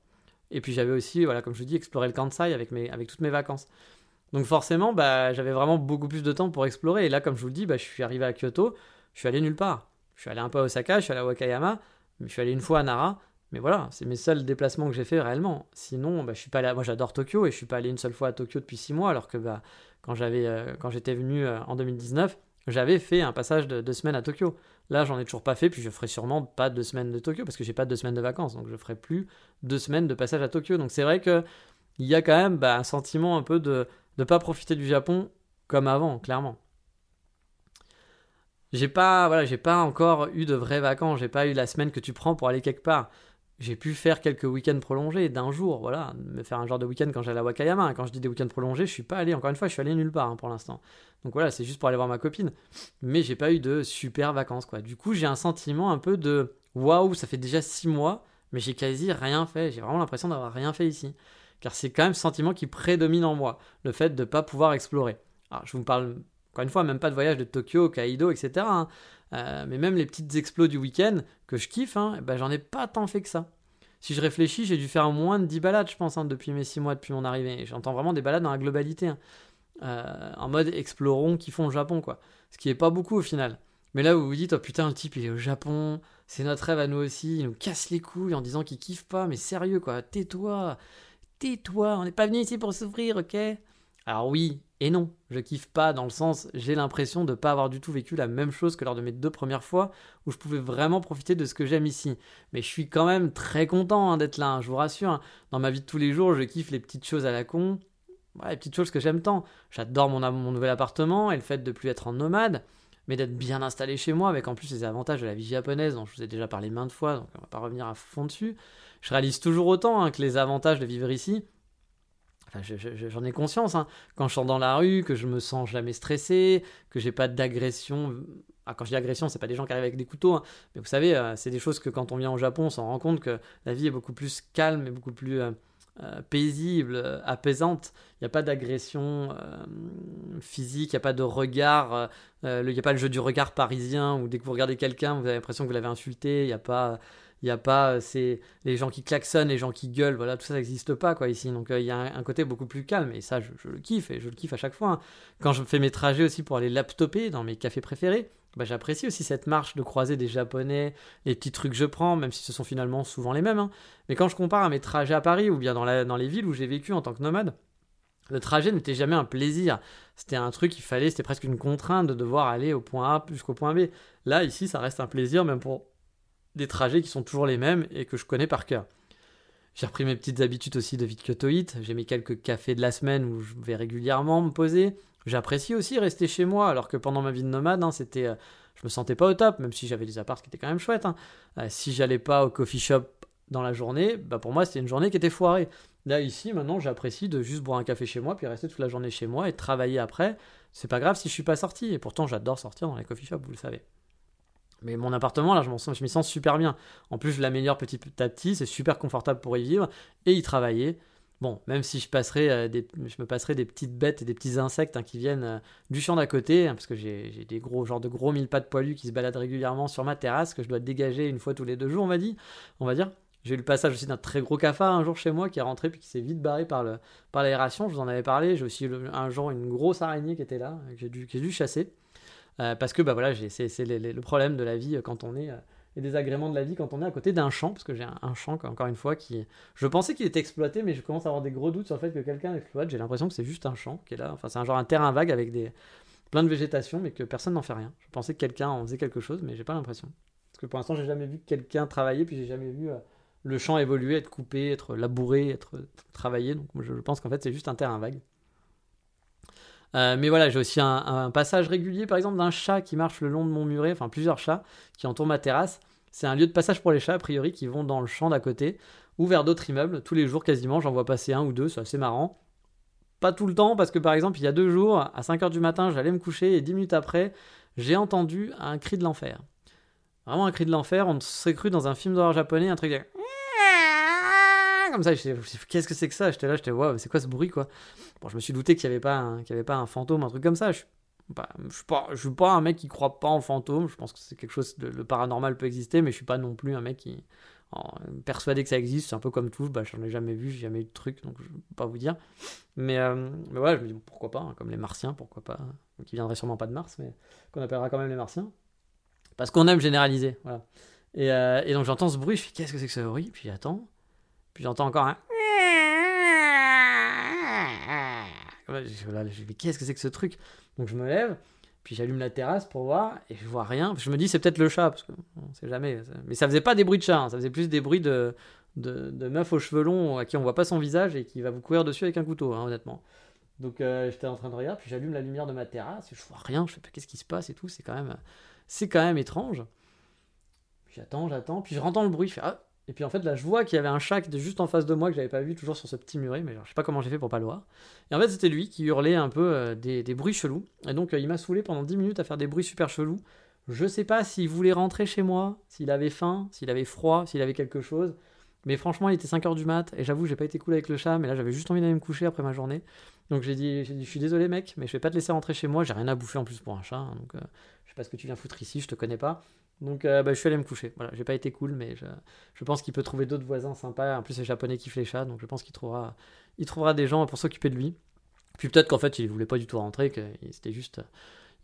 Et puis j'avais aussi, voilà, comme je vous dis, exploré le Kansai avec, mes, avec toutes mes vacances. Donc forcément, bah, j'avais vraiment beaucoup plus de temps pour explorer. Et là, comme je vous le dis, bah, je suis arrivé à Kyoto, je suis allé nulle part. Je suis allé un peu à Osaka, je suis allé à Wakayama, mais je suis allé une fois à Nara. Mais voilà, c'est mes seuls déplacements que j'ai fait réellement. Sinon, bah, je suis pas. Moi, j'adore Tokyo et je suis pas allé une seule fois à Tokyo depuis six mois, alors que bah, quand j'avais, euh, quand j'étais venu euh, en 2019, j'avais fait un passage de deux semaines à Tokyo. Là, j'en ai toujours pas fait, puis je ferai sûrement pas deux semaines de Tokyo parce que j'ai pas deux semaines de vacances, donc je ferai plus deux semaines de passage à Tokyo. Donc c'est vrai que il y a quand même bah, un sentiment un peu de ne pas profiter du Japon comme avant, clairement. J'ai pas, voilà, j'ai pas encore eu de vraies vacances. J'ai pas eu la semaine que tu prends pour aller quelque part. J'ai pu faire quelques week-ends prolongés d'un jour, voilà, me faire un genre de week-end quand j'allais à Wakayama. Quand je dis des week-ends prolongés, je suis pas allé. Encore une fois, je suis allé nulle part hein, pour l'instant. Donc voilà, c'est juste pour aller voir ma copine. Mais j'ai pas eu de super vacances, quoi. Du coup, j'ai un sentiment un peu de waouh, ça fait déjà six mois, mais j'ai quasi rien fait. J'ai vraiment l'impression d'avoir rien fait ici. Car c'est quand même ce sentiment qui prédomine en moi, le fait de ne pas pouvoir explorer. Alors, je vous parle encore une fois, même pas de voyage de Tokyo, Kaido, etc. Hein. Euh, mais même les petites explos du week-end que je kiffe, hein, eh ben, j'en ai pas tant fait que ça. Si je réfléchis, j'ai dû faire moins de 10 balades, je pense, hein, depuis mes 6 mois, depuis mon arrivée. J'entends vraiment des balades dans la globalité. Euh, en mode explorons qui font le Japon, quoi. Ce qui est pas beaucoup au final. Mais là, vous vous dites, oh putain, le type il est au Japon, c'est notre rêve à nous aussi, il nous casse les couilles en disant qu'il kiffe pas, mais sérieux quoi, tais-toi, tais-toi, on n'est pas venu ici pour souffrir, ok? Alors oui, et non, je kiffe pas dans le sens, j'ai l'impression de pas avoir du tout vécu la même chose que lors de mes deux premières fois où je pouvais vraiment profiter de ce que j'aime ici. Mais je suis quand même très content hein, d'être là, hein, je vous rassure. Hein. Dans ma vie de tous les jours, je kiffe les petites choses à la con, les petites choses que j'aime tant. J'adore mon, mon nouvel appartement et le fait de plus être en nomade, mais d'être bien installé chez moi avec en plus les avantages de la vie japonaise dont je vous ai déjà parlé maintes fois, donc on va pas revenir à fond dessus. Je réalise toujours autant que les avantages de vivre ici j'en ai conscience. Hein. Quand je sors dans la rue, que je me sens jamais stressé, que j'ai pas d'agression. Ah, quand je dis agression, c'est pas des gens qui arrivent avec des couteaux, hein. mais vous savez, euh, c'est des choses que quand on vient au Japon, on s'en rend compte que la vie est beaucoup plus calme et beaucoup plus euh, euh, paisible, apaisante. Il n'y a pas d'agression physique, il n'y a pas de regard, il n'y a pas le jeu du regard parisien où dès que vous regardez quelqu'un, vous avez l'impression que vous l'avez insulté. Il n'y a pas il n'y a pas euh, c'est les gens qui klaxonnent, les gens qui gueulent, voilà, tout ça n'existe pas quoi ici. Donc euh, il y a un, côté beaucoup plus calme et ça je, le kiffe et je le kiffe à chaque fois. Hein. Quand je fais mes trajets aussi pour aller laptoper dans mes cafés préférés, bah, j'apprécie aussi cette marche de croiser des japonais, les petits trucs que je prends, même si ce sont finalement souvent les mêmes. Hein. Mais quand je compare à mes trajets à Paris ou bien dans, la, dans les villes où j'ai vécu en tant que nomade, le trajet n'était jamais un plaisir. C'était un truc qu'il fallait, c'était presque une contrainte de devoir aller au point A jusqu'au point B. Là, ici, ça reste un plaisir, même pour des trajets qui sont toujours les mêmes et que je connais par cœur. J'ai repris mes petites habitudes aussi de vie de J'ai mis quelques cafés de la semaine où je vais régulièrement me poser. J'apprécie aussi rester chez moi, alors que pendant ma vie de nomade, hein, c'était, euh, je me sentais pas au top, même si j'avais des apparts qui étaient quand même chouettes. Hein. Euh, si j'allais pas au coffee shop dans la journée, bah pour moi c'était une journée qui était foirée. Là ici, maintenant, j'apprécie de juste boire un café chez moi, puis rester toute la journée chez moi et travailler après. C'est pas grave si je suis pas sorti. Et pourtant, j'adore sortir dans les coffee shops, vous le savez. Mais mon appartement, là, je, m'y sens super bien. En plus, je l'améliore petit à petit, c'est super confortable pour y vivre et y travailler. Bon, même si je, passerai, euh, des, je me passerai des petites bêtes et des petits insectes hein, qui viennent euh, du champ d'à côté, hein, parce que j'ai des gros, genre de gros mille pattes poilus qui se baladent régulièrement sur ma terrasse, que je dois dégager une fois tous les deux jours, on va dire. On va dire. J'ai eu le passage aussi d'un très gros cafard un jour chez moi qui est rentré puis qui s'est vite barré par l'aération. Par je vous en avais parlé. J'ai aussi un jour une grosse araignée qui était là, que j'ai dû, dû chasser. Euh, parce que bah, voilà, c'est le problème de la vie euh, quand on est. Euh, et des agréments de la vie quand on est à côté d'un champ, parce que j'ai un, champ, encore une fois, qui. Je pensais qu'il était exploité, mais je commence à avoir des gros doutes sur le fait que quelqu'un exploite. J'ai l'impression que c'est juste un champ qui est là. Enfin, c'est un genre un terrain vague avec des plein de végétation, mais que personne n'en fait rien. Je pensais que quelqu'un en faisait quelque chose, mais j'ai pas l'impression. Parce que pour l'instant, j'ai jamais vu quelqu'un travailler, puis j'ai jamais vu le champ évoluer, être coupé, être labouré, être travaillé. Donc je pense qu'en fait, c'est juste un terrain vague. Euh, mais voilà, j'ai aussi un, passage régulier, par exemple, d'un chat qui marche le long de mon muret, enfin plusieurs chats qui entourent ma terrasse. C'est un lieu de passage pour les chats, a priori, qui vont dans le champ d'à côté ou vers d'autres immeubles. Tous les jours, quasiment, j'en vois passer un ou deux, c'est assez marrant. Pas tout le temps, parce que par exemple, il y a deux jours, à 5h du matin, j'allais me coucher et 10 minutes après, j'ai entendu un cri de l'enfer. Vraiment un cri de l'enfer, on s'est cru dans un film d'horreur japonais, un truc comme ça. Qu'est-ce que c'est que ça? J'étais là, j'étais, waouh, c'est quoi ce bruit, quoi? Bon, je me suis douté qu'il n'y avait, pas un, avait pas un fantôme, un truc comme ça. Je, bah, je suis pas, je suis pas un mec qui croit pas en fantômes. Je pense que c'est quelque chose, le paranormal peut exister, mais je suis pas non plus un mec qui persuadé que ça existe. C'est un peu comme tout. Bah, j'en ai jamais vu, j'ai jamais eu de truc, donc je peux pas vous dire. Mais, euh, mais voilà, je me dis pourquoi pas, hein, comme les Martiens, pourquoi pas, qui viendraient sûrement pas de Mars, mais qu'on appellera quand même les Martiens Parce qu'on aime généraliser. Et, euh, et donc j'entends ce bruit, je fais qu'est-ce que c'est que ce bruit? Puis j'attends. Puis j'entends encore un. Qu'est-ce que c'est que ce truc? Donc je me lève, puis j'allume la terrasse pour voir, et je vois rien. Je me dis c'est peut-être le chat, parce qu'on sait jamais. Mais ça faisait pas des bruits de chat, hein, ça faisait plus des bruits de, de, meuf aux cheveux longs à qui on voit pas son visage et qui va vous courir dessus avec un couteau, hein, honnêtement. Donc euh, j'étais en train de regarder, puis j'allume la lumière de ma terrasse, je vois rien, je fais qu'est-ce qui se passe et tout, c'est quand même, quand même étrange. J'attends, j'attends, puis je rentends le bruit, je fais ah et puis en fait là je vois qu'il y avait un chat juste en face de moi que j'avais pas vu toujours sur ce petit muret, mais je sais pas comment j'ai fait pour pas le voir. Et en fait c'était lui qui hurlait un peu euh, des, bruits chelous, et donc euh, il m'a saoulé pendant 10 minutes à faire des bruits super chelous. Je sais pas s'il voulait rentrer chez moi, s'il avait faim, s'il avait froid, s'il avait quelque chose. Mais franchement, il était 5h du mat, et j'avoue, j'ai pas été cool avec le chat, mais là j'avais juste envie d'aller me coucher après ma journée. Donc j'ai dit, j'ai dit, je suis désolé mec, mais je vais pas te laisser rentrer chez moi, j'ai rien à bouffer en plus pour un chat, hein, donc euh, je sais pas ce que tu viens foutre ici, je te connais pas. Donc euh, bah, je suis allé me coucher. Voilà, j'ai pas été cool, mais je, je pense qu'il peut trouver d'autres voisins sympas. En plus, les japonais kiffent les chats, donc je pense qu'il trouvera, il trouvera des gens pour s'occuper de lui. Puis peut-être qu'en fait, il voulait pas du tout rentrer, que c'était juste,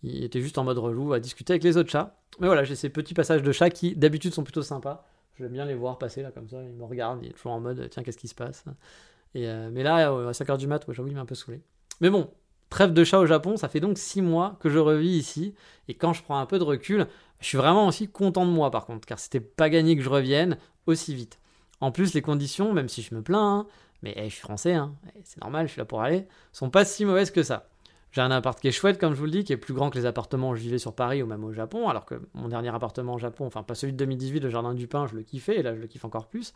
il était juste en mode relou à discuter avec les autres chats. Mais voilà, j'ai ces petits passages de chats qui d'habitude sont plutôt sympas. J'aime bien les voir passer là comme ça, ils me regardent, il est toujours en mode tiens, qu'est-ce qui se passe? Et euh, Mais là, à 5h du mat, ouais, j'avoue, il m'a un peu saoulé. Mais bon, trêve de chat au Japon, ça fait donc 6 mois que je revis ici. Et quand je prends un peu de recul, je suis vraiment aussi content de moi par contre, car c'était pas gagné que je revienne aussi vite. En plus, les conditions, même si je me plains, hein, mais eh, je suis français, hein, eh, c'est normal, je suis là pour aller, sont pas si mauvaises que ça. J'ai un appart qui est chouette, comme je vous le dis, qui est plus grand que les appartements où je vivais sur Paris ou même au Japon, alors que mon dernier appartement au Japon, enfin pas celui de 2018, le Jardin du Pin, je le kiffais, et là je le kiffe encore plus.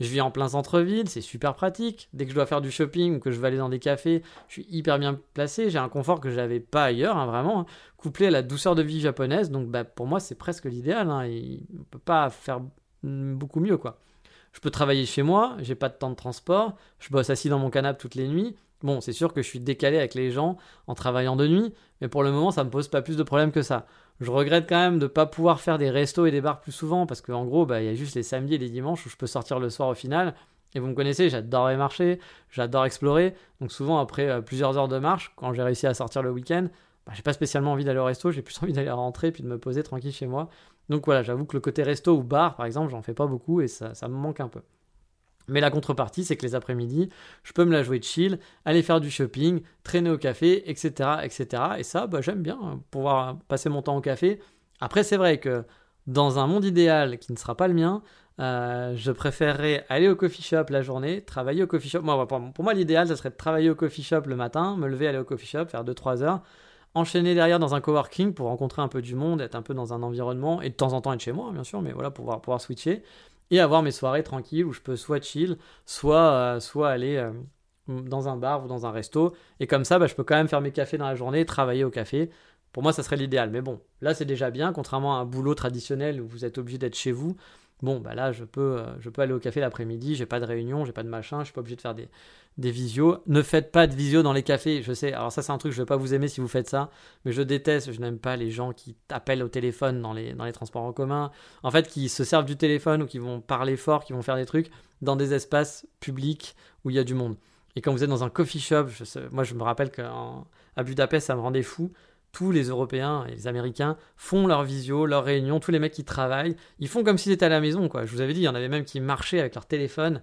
Je vis en plein centre-ville, c'est super pratique. Dès que je dois faire du shopping ou que je vais aller dans des cafés, je suis hyper bien placé. J'ai un confort que j'avais pas ailleurs, hein, vraiment, hein, couplé à la douceur de vie japonaise. Donc bah, pour moi, c'est presque l'idéal. Hein, et on peut pas faire beaucoup mieux, quoi. Je peux travailler chez moi, j'ai pas de temps de transport, je bosse assis dans mon canapé toutes les nuits. Bon, c'est sûr que je suis décalé avec les gens en travaillant de nuit, mais pour le moment, ça me pose pas plus de problèmes que ça. Je regrette quand même de pas pouvoir faire des restos et des bars plus souvent parce qu'en gros, bah, il y a juste les samedis et les dimanches où je peux sortir le soir au final. Et vous me connaissez, j'adore les marchés, j'adore explorer. Donc souvent, après euh, plusieurs heures de marche, quand j'ai réussi à sortir le week-end, bah, j'ai pas spécialement envie d'aller au resto, j'ai plus envie d'aller rentrer puis de me poser tranquille chez moi. Donc voilà, j'avoue que le côté resto ou bar, par exemple, j'en fais pas beaucoup et ça me manque un peu. Mais la contrepartie, c'est que les après-midi, je peux me la jouer chill, aller faire du shopping, traîner au café, etc. etc. Et ça, bah, j'aime bien hein, pouvoir passer mon temps au café. Après, c'est vrai que dans un monde idéal qui ne sera pas le mien, euh, je préférerais aller au coffee shop la journée, travailler au coffee shop. Pour, moi, l'idéal, ça serait de travailler au coffee shop le matin, me lever, aller au coffee shop, faire 2-3 heures, enchaîner derrière dans un coworking pour rencontrer un peu du monde, être un peu dans un environnement, et de temps en temps être chez moi, bien sûr, mais voilà, pouvoir, pouvoir switcher et avoir mes soirées tranquilles où je peux soit chill, soit, euh, soit aller euh, dans un bar ou dans un resto. Et comme ça, bah, je peux quand même faire mes cafés dans la journée, travailler au café. Pour moi, ça serait l'idéal. Mais bon, là, c'est déjà bien, contrairement à un boulot traditionnel où vous êtes obligé d'être chez vous. Bon, bah là, je peux, euh, je peux aller au café l'après-midi, j'ai pas de réunion, j'ai pas de machin, je suis pas obligé de faire des, des visios. Ne faites pas de visio dans les cafés, je sais. Alors ça, c'est un truc, je vais pas vous aimer si vous faites ça, mais je déteste, je n'aime pas les gens qui appellent au téléphone dans les, dans les transports en commun. En fait, qui se servent du téléphone ou qui vont parler fort, qui vont faire des trucs dans des espaces publics où il y a du monde. Et quand vous êtes dans un coffee shop, moi je me rappelle qu'à Budapest, ça me rendait fou tous les Européens et les Américains font leur visio, leurs réunions, tous les mecs qui travaillent, ils font comme s'ils étaient à la maison, quoi. Je vous avais dit, il y en avait même qui marchaient avec leur téléphone,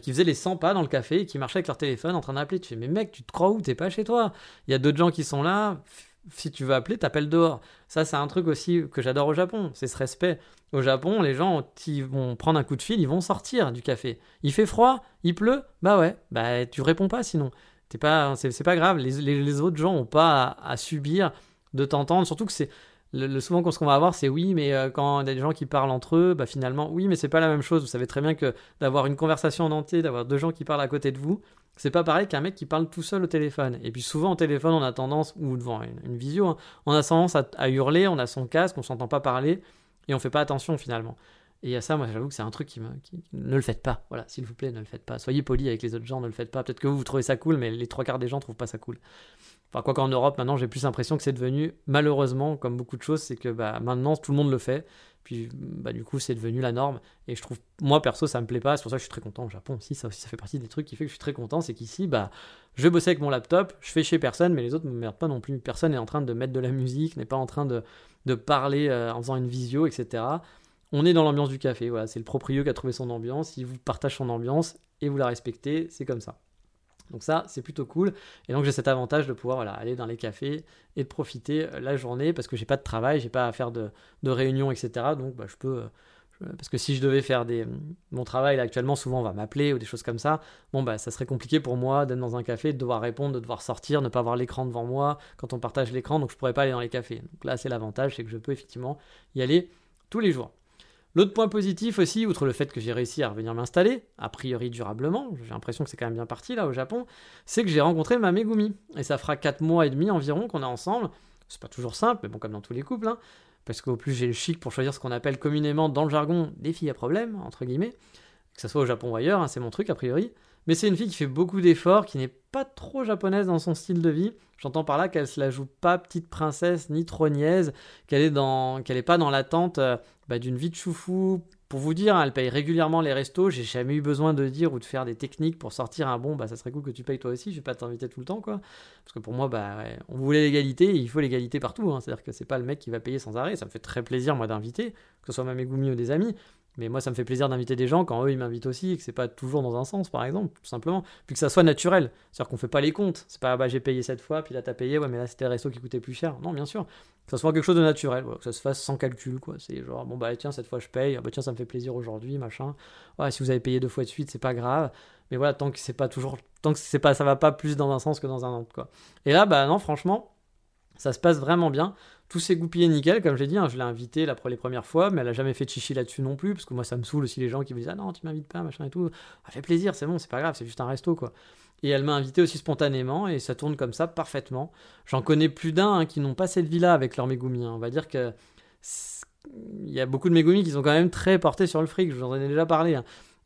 qui faisaient les 100 pas dans le café et qui marchaient avec leur téléphone en train d'appeler. Tu fais, mais mec, tu te crois où? T'es pas chez toi. Il y a d'autres gens qui sont là. Si tu veux appeler, t'appelles dehors. Ça, c'est un truc aussi que j'adore au Japon, c'est ce respect. Au Japon, les gens, ils vont prendre un coup de fil, ils vont sortir du café. Il fait froid, il pleut, bah ouais, bah tu réponds pas sinon. C'est pas, c'est pas grave. Les, autres gens ont pas à subir de t'entendre. Surtout que c'est le, souvent ce qu'on va avoir, c'est oui, mais euh, quand il y a des gens qui parlent entre eux, bah finalement oui, mais c'est pas la même chose. Vous savez très bien que d'avoir une conversation en entier, d'avoir deux gens qui parlent à côté de vous, c'est pas pareil qu'un mec qui parle tout seul au téléphone. Et puis souvent au téléphone, on a tendance ou devant une, visio, hein, on a tendance à, hurler, on a son casque, on s'entend pas parler et on fait pas attention finalement. Et à ça, moi, j'avoue que c'est un truc qui me. Ne le faites pas. Voilà, s'il vous plaît, ne le faites pas. Soyez poli avec les autres gens, ne le faites pas. Peut-être que vous, vous trouvez ça cool, mais les trois quarts des gens trouvent pas ça cool. Enfin, quoi qu'en Europe, maintenant, j'ai plus l'impression que c'est devenu, malheureusement, comme beaucoup de choses, c'est que bah, maintenant, tout le monde le fait. Puis, bah, du coup, c'est devenu la norme. Et je trouve, moi, perso, ça me plaît pas. C'est pour ça que je suis très content au Japon aussi. Ça fait partie des trucs qui fait que je suis très content. C'est qu'ici, bah, je bosse avec mon laptop, je fais chez personne, mais les autres me merdent pas non plus. Personne n'est en train de mettre de la musique, n'est pas en train de, de parler euh, en faisant une visio, etc. On est dans l'ambiance du café. Voilà, c'est le proprio qui a trouvé son ambiance. Il vous partage son ambiance et vous la respectez. C'est comme ça. Donc ça, c'est plutôt cool. Et donc j'ai cet avantage de pouvoir aller dans les cafés et de profiter euh, la journée parce que j'ai pas de travail, j'ai pas à faire de, de réunions, etc. Donc bah, je peux... Euh, parce que si je devais faire des, mon travail là, actuellement, souvent on va m'appeler ou des choses comme ça. Bon bah ça serait compliqué pour moi d'être dans un café, de devoir répondre, de devoir sortir, ne pas avoir l'écran devant moi quand on partage l'écran, donc je pourrais pas aller dans les cafés. Donc là c'est l'avantage, c'est que je peux effectivement y aller tous les jours. L'autre point positif aussi, outre le fait que j'ai réussi à revenir m'installer, a priori durablement, j'ai l'impression que c'est quand même bien parti là au Japon, c'est que j'ai rencontré ma Megumi. Et ça fera 4 mois et demi environ qu'on est ensemble. C'est pas toujours simple, mais bon, comme dans tous les couples, hein, parce qu'au plus j'ai le chic pour choisir ce qu'on appelle communément dans le jargon des filles à problème, entre guillemets, que ce soit au Japon ou ailleurs, hein, c'est mon truc a priori. Mais c'est une fille qui fait beaucoup d'efforts, qui n'est pas trop japonaise dans son style de vie. J'entends par là qu'elle se la joue pas petite princesse ni trop niaise, qu'elle est dans, qu'elle est pas dans l'attente euh, bah, d'une vie de choufou. Pour vous dire, hein, elle paye régulièrement les restos. J'ai jamais eu besoin de dire ou de faire des techniques pour sortir un bon. Bah, ça serait cool que tu payes toi aussi. Je vais pas t'inviter tout le temps, quoi. Parce que pour moi, bah, on voulait l'égalité. Il faut l'égalité partout. Hein. C'est-à-dire que c'est pas le mec qui va payer sans arrêt. Ça me fait très plaisir moi d'inviter, que ce soit ma Megumi ou des amis. Mais moi, ça me fait plaisir d'inviter des gens quand eux, ils m'invitent aussi et que c'est pas toujours dans un sens, par exemple, tout simplement. Puis que ça soit naturel. C'est-à-dire qu'on fait pas les comptes. C'est pas, bah, j'ai payé cette fois, puis là, t'as payé, ouais, mais là, c'était le resto qui coûtait plus cher. Non, bien sûr. Que ça soit quelque chose de naturel, que ça se fasse sans calcul, quoi. C'est genre, bon, bah, tiens, cette fois, je paye. Ah, bah, tiens, ça me fait plaisir aujourd'hui, machin. Ouais, si vous avez payé deux fois de suite, c'est pas grave. Mais voilà, tant que c'est pas toujours, tant que c'est pas, ça va pas plus dans un sens que dans un autre. Et là, bah, non, franchement, ça se passe vraiment bien tout s'est goupillé nickel, comme j'ai dit, hein, je l'ai invité la, les premières fois, mais elle a jamais fait de chichi là-dessus non plus, parce que moi ça me saoule aussi les gens qui me disent Ah non, tu m'invites pas, machin et tout. Ça fait plaisir, c'est bon, c'est pas grave, c'est juste un resto quoi. Et elle m'a invité aussi spontanément, et ça tourne comme ça parfaitement. J'en connais plus d'un hein, qui n'ont pas cette vie-là avec leur Megumi. Hein. On va dire que. Il y a beaucoup de Megumi qui sont quand même très portés sur le fric, je vous en ai déjà parlé.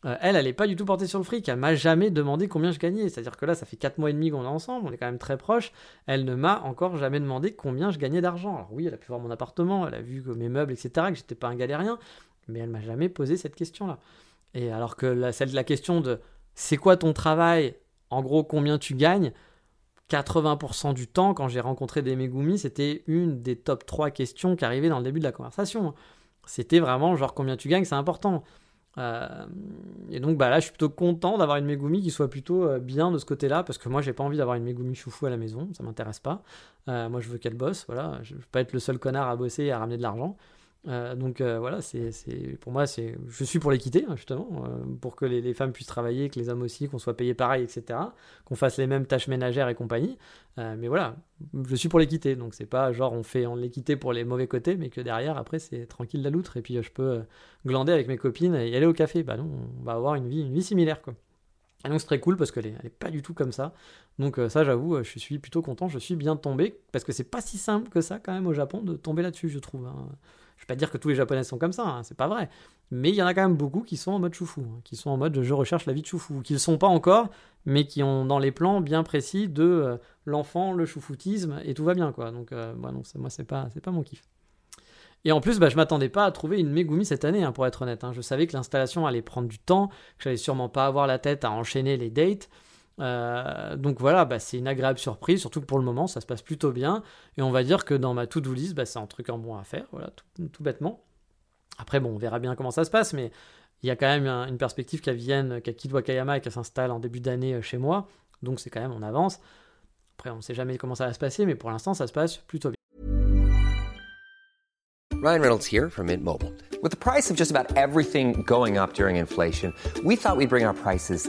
Euh, elle, elle n'est pas du tout portée sur le fric. Elle m'a jamais demandé combien je gagnais. C'est-à-dire que là, ça fait 4 mois et demi qu'on est ensemble, on est quand même très proches. Elle ne m'a encore jamais demandé combien je gagnais d'argent. Alors oui, elle a pu voir mon appartement, elle a vu que mes meubles, etc., que j'étais pas un galérien, mais elle m'a jamais posé cette question-là. Et alors que celle de la question de c'est quoi ton travail, en gros combien tu gagnes, 80% du temps, quand j'ai rencontré des Megumi, c'était une des top 3 questions qui arrivaient dans le début de la conversation. C'était vraiment genre combien tu gagnes, c'est important. Euh, et donc bah là, je suis plutôt content d'avoir une Megumi qui soit plutôt euh, bien de ce côté-là, parce que moi, j'ai pas envie d'avoir une Megumi choufou à la maison, ça m'intéresse pas. Euh, moi, je veux qu'elle bosse, voilà. Je veux pas être le seul connard à bosser et à ramener de l'argent. Euh, donc euh, voilà, c'est, pour moi, c'est, je suis pour l'équité, hein, justement, euh, pour que les, femmes puissent travailler, que les hommes aussi, qu'on soit payés pareil, etc., qu'on fasse les mêmes tâches ménagères et compagnie. mais voilà, je suis pour l'équité, donc c'est pas genre on fait en l'équité pour les mauvais côtés, mais que derrière, après, c'est tranquille la loutre, et puis je peux glander avec mes copines et aller au café. Bah non, on va avoir une vie, une vie similaire, quoi. Et donc c'est très cool parce qu'elle est, elle est pas du tout comme ça. Donc ça j'avoue, je suis plutôt content, je suis bien tombé parce que c'est pas si simple que ça quand même au Japon de tomber là-dessus, je trouve. Hein. Je vais pas dire que tous les Japonais sont comme ça, hein, c'est pas vrai. Mais il y en a quand même beaucoup qui sont en mode choufou, hein, qui sont en mode je recherche la vie de choufou, qui ne sont pas encore, mais qui ont dans les plans bien précis de euh, l'enfant, le choufoutisme, et tout va bien, quoi. Donc, euh, moi, c'est pas, pas mon kiff. Et en plus, bah, je m'attendais pas à trouver une Megumi cette année, hein, pour être honnête. Je savais que l'installation allait prendre du temps, que j'allais sûrement pas avoir la tête à enchaîner les dates. Euh, donc voilà, bah, c'est une agréable surprise, surtout que pour le moment, ça se passe plutôt bien. Et on va dire que dans ma to-do list, bah, c'est un truc en bon à faire, voilà, tout, bêtement. Après, bon, on verra bien comment ça se passe, mais il y a quand même une perspective qu'elle vienne, qu'elle quitte Wakayama et qu'elle s'installe en début d'année euh, chez moi. Donc c'est quand même, on avance. Après, on ne sait jamais comment ça va se passer, mais pour l'instant, ça se passe plutôt bien. Ryan Reynolds here from Mint Mobile. With the price of just about everything going up during inflation, we thought we'd bring our prices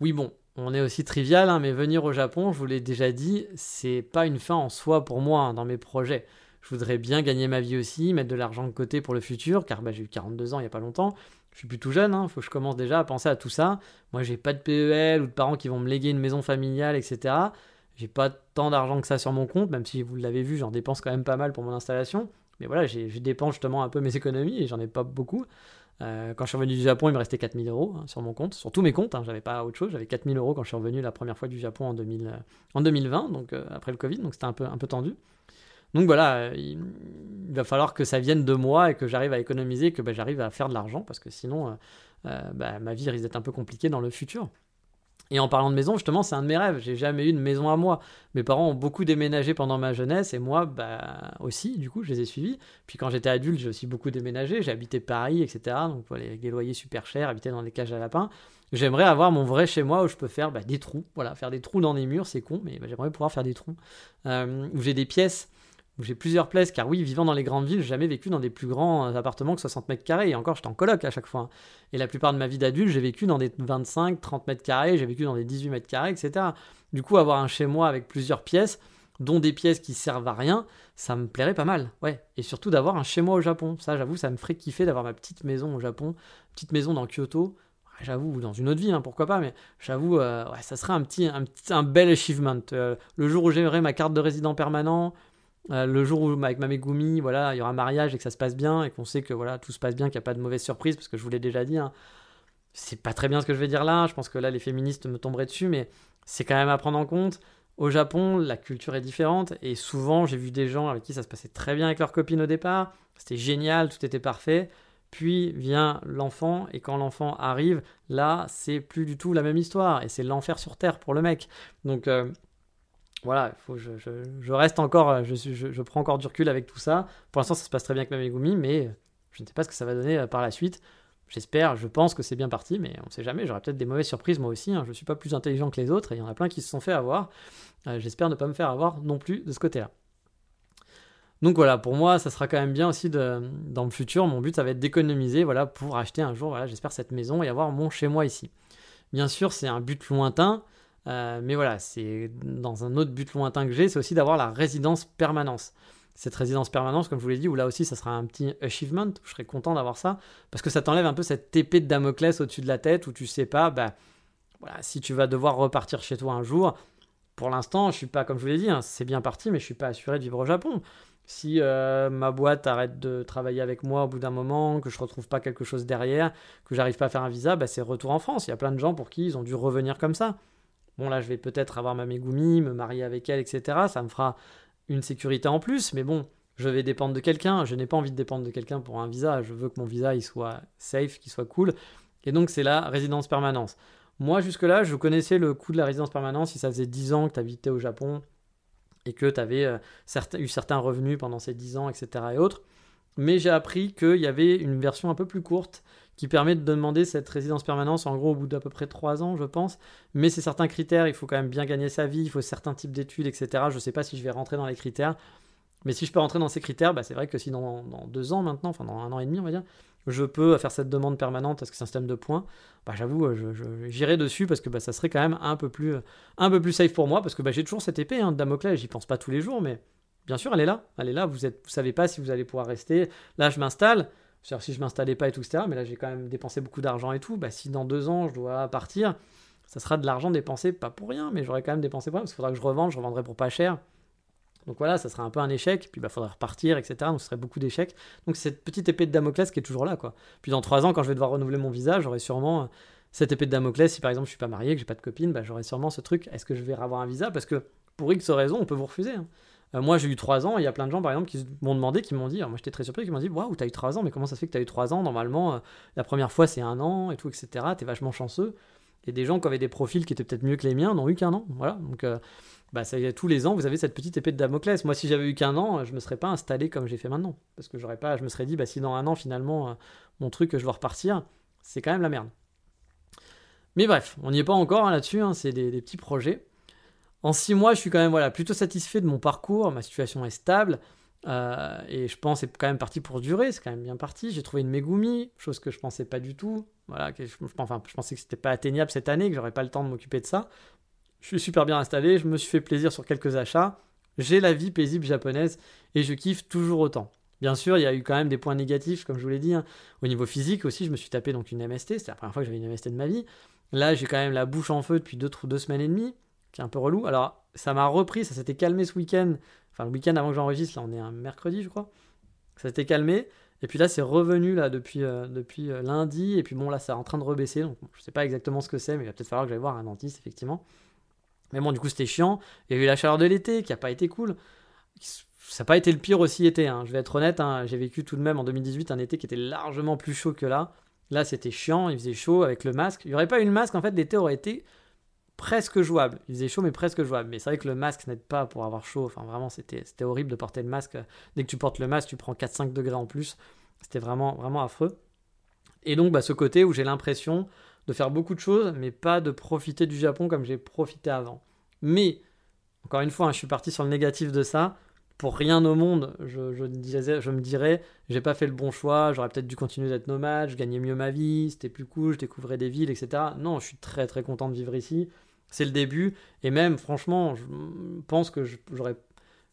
Oui, bon, on est aussi trivial, hein, mais venir au Japon, je vous l'ai déjà dit, c'est pas une fin en soi pour moi hein, dans mes projets. Je voudrais bien gagner ma vie aussi, mettre de l'argent de côté pour le futur, car bah, j'ai eu 42 ans il y a pas longtemps. Je suis plus tout jeune, il faut que je commence déjà à penser à tout ça. Moi, j'ai pas de PEL ou de parents qui vont me léguer une maison familiale, etc. J'ai pas tant d'argent que ça sur mon compte, même si vous l'avez vu, j'en dépense quand même pas mal pour mon installation. Mais voilà, je dépense justement un peu mes économies et j'en ai pas beaucoup. Euh, quand je suis revenu du Japon, il me restait 4000 euros hein, sur mon compte, sur tous mes comptes, hein, j'avais pas autre chose, j'avais 4000 euros quand je suis revenu la première fois du Japon en, 2000, euh, en 2020, donc euh, après le Covid, donc c'était un peu, un peu tendu. Donc voilà, euh, il, va falloir que ça vienne de moi et que j'arrive à économiser, que bah, j'arrive à faire de l'argent, parce que sinon, bah, ma vie risque d'être un peu compliquée dans le futur. Et en parlant de maison, justement, c'est un de mes rêves. J'ai jamais eu une maison à moi. Mes parents ont beaucoup déménagé pendant ma jeunesse et moi, bah, aussi, du coup, je les ai suivis. Puis quand j'étais adulte, j'ai aussi beaucoup déménagé. J'ai habité Paris, etc. Donc, avec des loyers super chers, habiter dans des cages à lapins. J'aimerais avoir mon vrai chez moi où je peux faire bah, des trous. Voilà, faire des trous dans les murs, c'est con, mais bah, j'aimerais pouvoir faire des trous. Euh, où j'ai des pièces j'ai plusieurs places, car oui, vivant dans les grandes villes, j'ai jamais vécu dans des plus grands euh, appartements que 60 mètres carrés, et encore, j'étais en coloc à chaque fois. hein. Et la plupart de ma vie d'adulte, j'ai vécu dans des 25, 30 mètres carrés, j'ai vécu dans des 18 mètres carrés, etc. Du coup, avoir un chez moi avec plusieurs pièces, dont des pièces qui servent à rien, ça me plairait pas mal, ouais. Et surtout d'avoir un chez moi au Japon, ça, j'avoue, ça me ferait kiffer d'avoir ma petite maison au Japon, petite maison dans Kyoto, j'avoue, ou dans une autre ville, hein, pourquoi pas, mais j'avoue, euh, ça serait un petit, un bel achievement. Euh, le jour où j'aurai ma carte de résident permanent, euh, le jour où avec ma Megumi, voilà, il y aura mariage et que ça se passe bien et qu'on sait que voilà, tout se passe bien, qu'il n'y a pas de mauvaise surprise, parce que je vous l'ai déjà dit, hein, c'est pas très bien ce que je vais dire là. Je pense que là, les féministes me tomberaient dessus, mais c'est quand même à prendre en compte. Au Japon, la culture est différente et souvent, j'ai vu des gens avec qui ça se passait très bien avec leur copine au départ. C'était génial, tout était parfait. Puis vient l'enfant et quand l'enfant arrive, là, c'est plus du tout la même histoire et c'est l'enfer sur terre pour le mec. Donc euh, voilà, je, reste encore, je, suis- je, prends encore du recul avec tout ça. Pour l'instant, ça se passe très bien avec ma Megumi, mais je ne sais pas ce que ça va donner euh, par la suite. J'espère, je pense que c'est bien parti, mais on ne sait jamais. J'aurai peut-être des mauvaises surprises moi aussi. hein. Je ne suis pas plus intelligent que les autres et il y en a plein qui se sont fait avoir. Euh, J'espère ne pas me faire avoir non plus de ce côté-là. Donc voilà, pour moi, ça sera quand même bien aussi de, dans le futur. Mon but, ça va être d'économiser voilà, pour acheter un jour, j'espère, cette maison et avoir mon chez moi ici. Bien sûr, c'est un but lointain, euh, mais voilà, c'est dans un autre but lointain que j'ai, c'est aussi d'avoir la résidence permanence. Cette résidence permanence, comme je vous l'ai dit, où là aussi, ça sera un petit achievement, je serais content d'avoir ça, parce que ça t'enlève un peu cette épée de Damoclès au-dessus de la tête, où tu sais pas, bah, voilà, si tu vas devoir repartir chez toi un jour, pour l'instant, je suis pas, comme je vous l'ai dit, hein, c'est bien parti, mais je suis pas assuré de vivre au Japon. Si euh, ma boîte arrête de travailler avec moi au bout d'un moment, que je retrouve pas quelque chose derrière, que j'arrive pas à faire un visa, bah, c'est retour en France. Il y a plein de gens pour qui ils ont dû revenir comme ça. Bon, là, je vais peut-être avoir ma Megumi, me marier avec elle, etc. Ça me fera une sécurité en plus, mais bon, je vais dépendre de quelqu'un. Je n'ai pas envie de dépendre de quelqu'un pour un visa. Je veux que mon visa soit safe, qu'il soit cool. Et donc, c'est la résidence permanence. Moi, jusque-là, je connaissais le coût de la résidence permanente si ça faisait 10 ans que tu habitais au Japon et que tu avais euh, eu certains revenus pendant ces 10 ans, etc. et autres. Mais j'ai appris qu'il y avait une version un peu plus courte qui permet de demander cette résidence permanence en gros au bout d'à peu près 3 ans, je pense. Mais c'est certains critères, il faut quand même bien gagner sa vie, il faut certains types d'études, etc. Je ne sais pas si je vais rentrer dans les critères. Mais si je peux rentrer dans ces critères, bah, c'est vrai que si dans, deux ans maintenant, enfin dans un an et demi, on va dire, je peux faire cette demande permanente parce que c'est un système de points, bah, j'avoue, j'irai dessus parce que bah, ça serait quand même un peu plus, un peu plus safe pour moi parce que bah, j'ai toujours cette épée hein, de Damoclès, j'y pense pas tous les jours, mais bien sûr, elle est là, elle est là, vous êtes, vous savez pas si vous allez pouvoir rester. Là, je m'installe, c'est-à-dire si je m'installais pas et tout, etc., mais là, j'ai quand même dépensé beaucoup d'argent et tout, bah, si dans deux ans, je dois partir, ça sera de l'argent dépensé, pas pour rien, mais j'aurais quand même dépensé pour rien parce qu'il faudra que je revende, je revendrai pour pas cher. Donc voilà, ça serait un peu un échec, puis il faudrait repartir, etc. Donc ce serait beaucoup d'échecs. Donc c'est cette petite épée de Damoclès qui est toujours là, quoi. Puis dans trois ans, quand je vais devoir renouveler mon visa, j'aurai sûrement cette épée de Damoclès. Si par exemple je suis pas marié, que j'ai pas de copine, bah, j'aurai sûrement ce truc. Est-ce que je vais avoir un visa? Parce que pour X raison, on peut vous refuser. hein. Euh, moi, j'ai eu 3 ans, il y a plein de gens, par exemple, qui m'ont demandé, qui m'ont dit, moi j'étais très surpris, qui m'ont dit, waouh, t'as eu 3 ans, mais comment ça se fait que t'as eu 3 ans? Normalement, euh, la première fois, c'est un an, et tout, etc. T'es vachement chanceux. Et des gens qui avaient des profils qui étaient peut-être mieux que les miens n'ont eu qu'un an. Voilà. Donc, euh, bah, ça, tous les ans, vous avez cette petite épée de Damoclès. Moi, si j'avais eu qu'un an, je me serais pas installé comme j'ai fait maintenant. Parce que j'aurais pas, je me serais dit, bah, si dans un an, finalement, mon truc, je dois repartir, c'est quand même la merde. Mais bref, on n'y est pas encore hein, là-dessus, hein, c'est des, petits projets. En six mois, je suis quand même voilà, plutôt satisfait de mon parcours, ma situation est stable, euh, et je pense que c'est quand même parti pour durer, c'est quand même bien parti. J'ai trouvé une Megumi, chose que je pensais pas du tout. Voilà, je, enfin, je pensais que c'était pas atteignable cette année, que j'aurais pas le temps de m'occuper de ça. Je suis super bien installé, je me suis fait plaisir sur quelques achats. J'ai la vie paisible japonaise et je kiffe toujours autant. Bien sûr, il y a eu quand même des points négatifs, comme je vous l'ai dit. Hein. Au niveau physique aussi, je me suis tapé donc une MST. C'était la première fois que j'avais une MST de ma vie. Là, j'ai quand même la bouche en feu depuis deux, deux semaines et demie, qui est un peu relou. Alors, ça m'a repris, ça s'était calmé ce week-end. Enfin, le week-end avant que j'enregistre, là, on est un mercredi, je crois. Ça s'était calmé. Et puis là, c'est revenu là depuis, euh, depuis euh, lundi. Et puis bon, là, c'est en train de rebaisser. Donc, je sais pas exactement ce que c'est, mais il va peut-être falloir que j'aille voir un dentiste, effectivement. Mais bon, du coup, c'était chiant. Il y a eu la chaleur de l'été qui a pas été cool. Ça n'a pas été le pire aussi été. Hein. Je vais être honnête, hein. j'ai vécu tout de même en 2018 un été qui était largement plus chaud que là. Là, c'était chiant, il faisait chaud avec le masque. Il n'y aurait pas eu le masque, en fait, l'été aurait été presque jouable. Il faisait chaud, mais presque jouable. Mais c'est vrai que le masque n'aide pas pour avoir chaud. Enfin, vraiment, c'était, horrible de porter le masque. Dès que tu portes le masque, tu prends 4-5 degrés en plus. C'était vraiment, vraiment affreux. Et donc, bah, ce côté où j'ai l'impression de faire beaucoup de choses, mais pas de profiter du Japon comme j'ai profité avant. Mais, encore une fois, hein, je suis parti sur le négatif de ça pour rien au monde, je, je, je me dirais, j'ai pas fait le bon choix, j'aurais peut-être dû continuer d'être nomade, je gagnais mieux ma vie, c'était plus cool, je découvrais des villes, etc. Non, je suis très très content de vivre ici. C'est le début, et même franchement, je pense que j'aurais,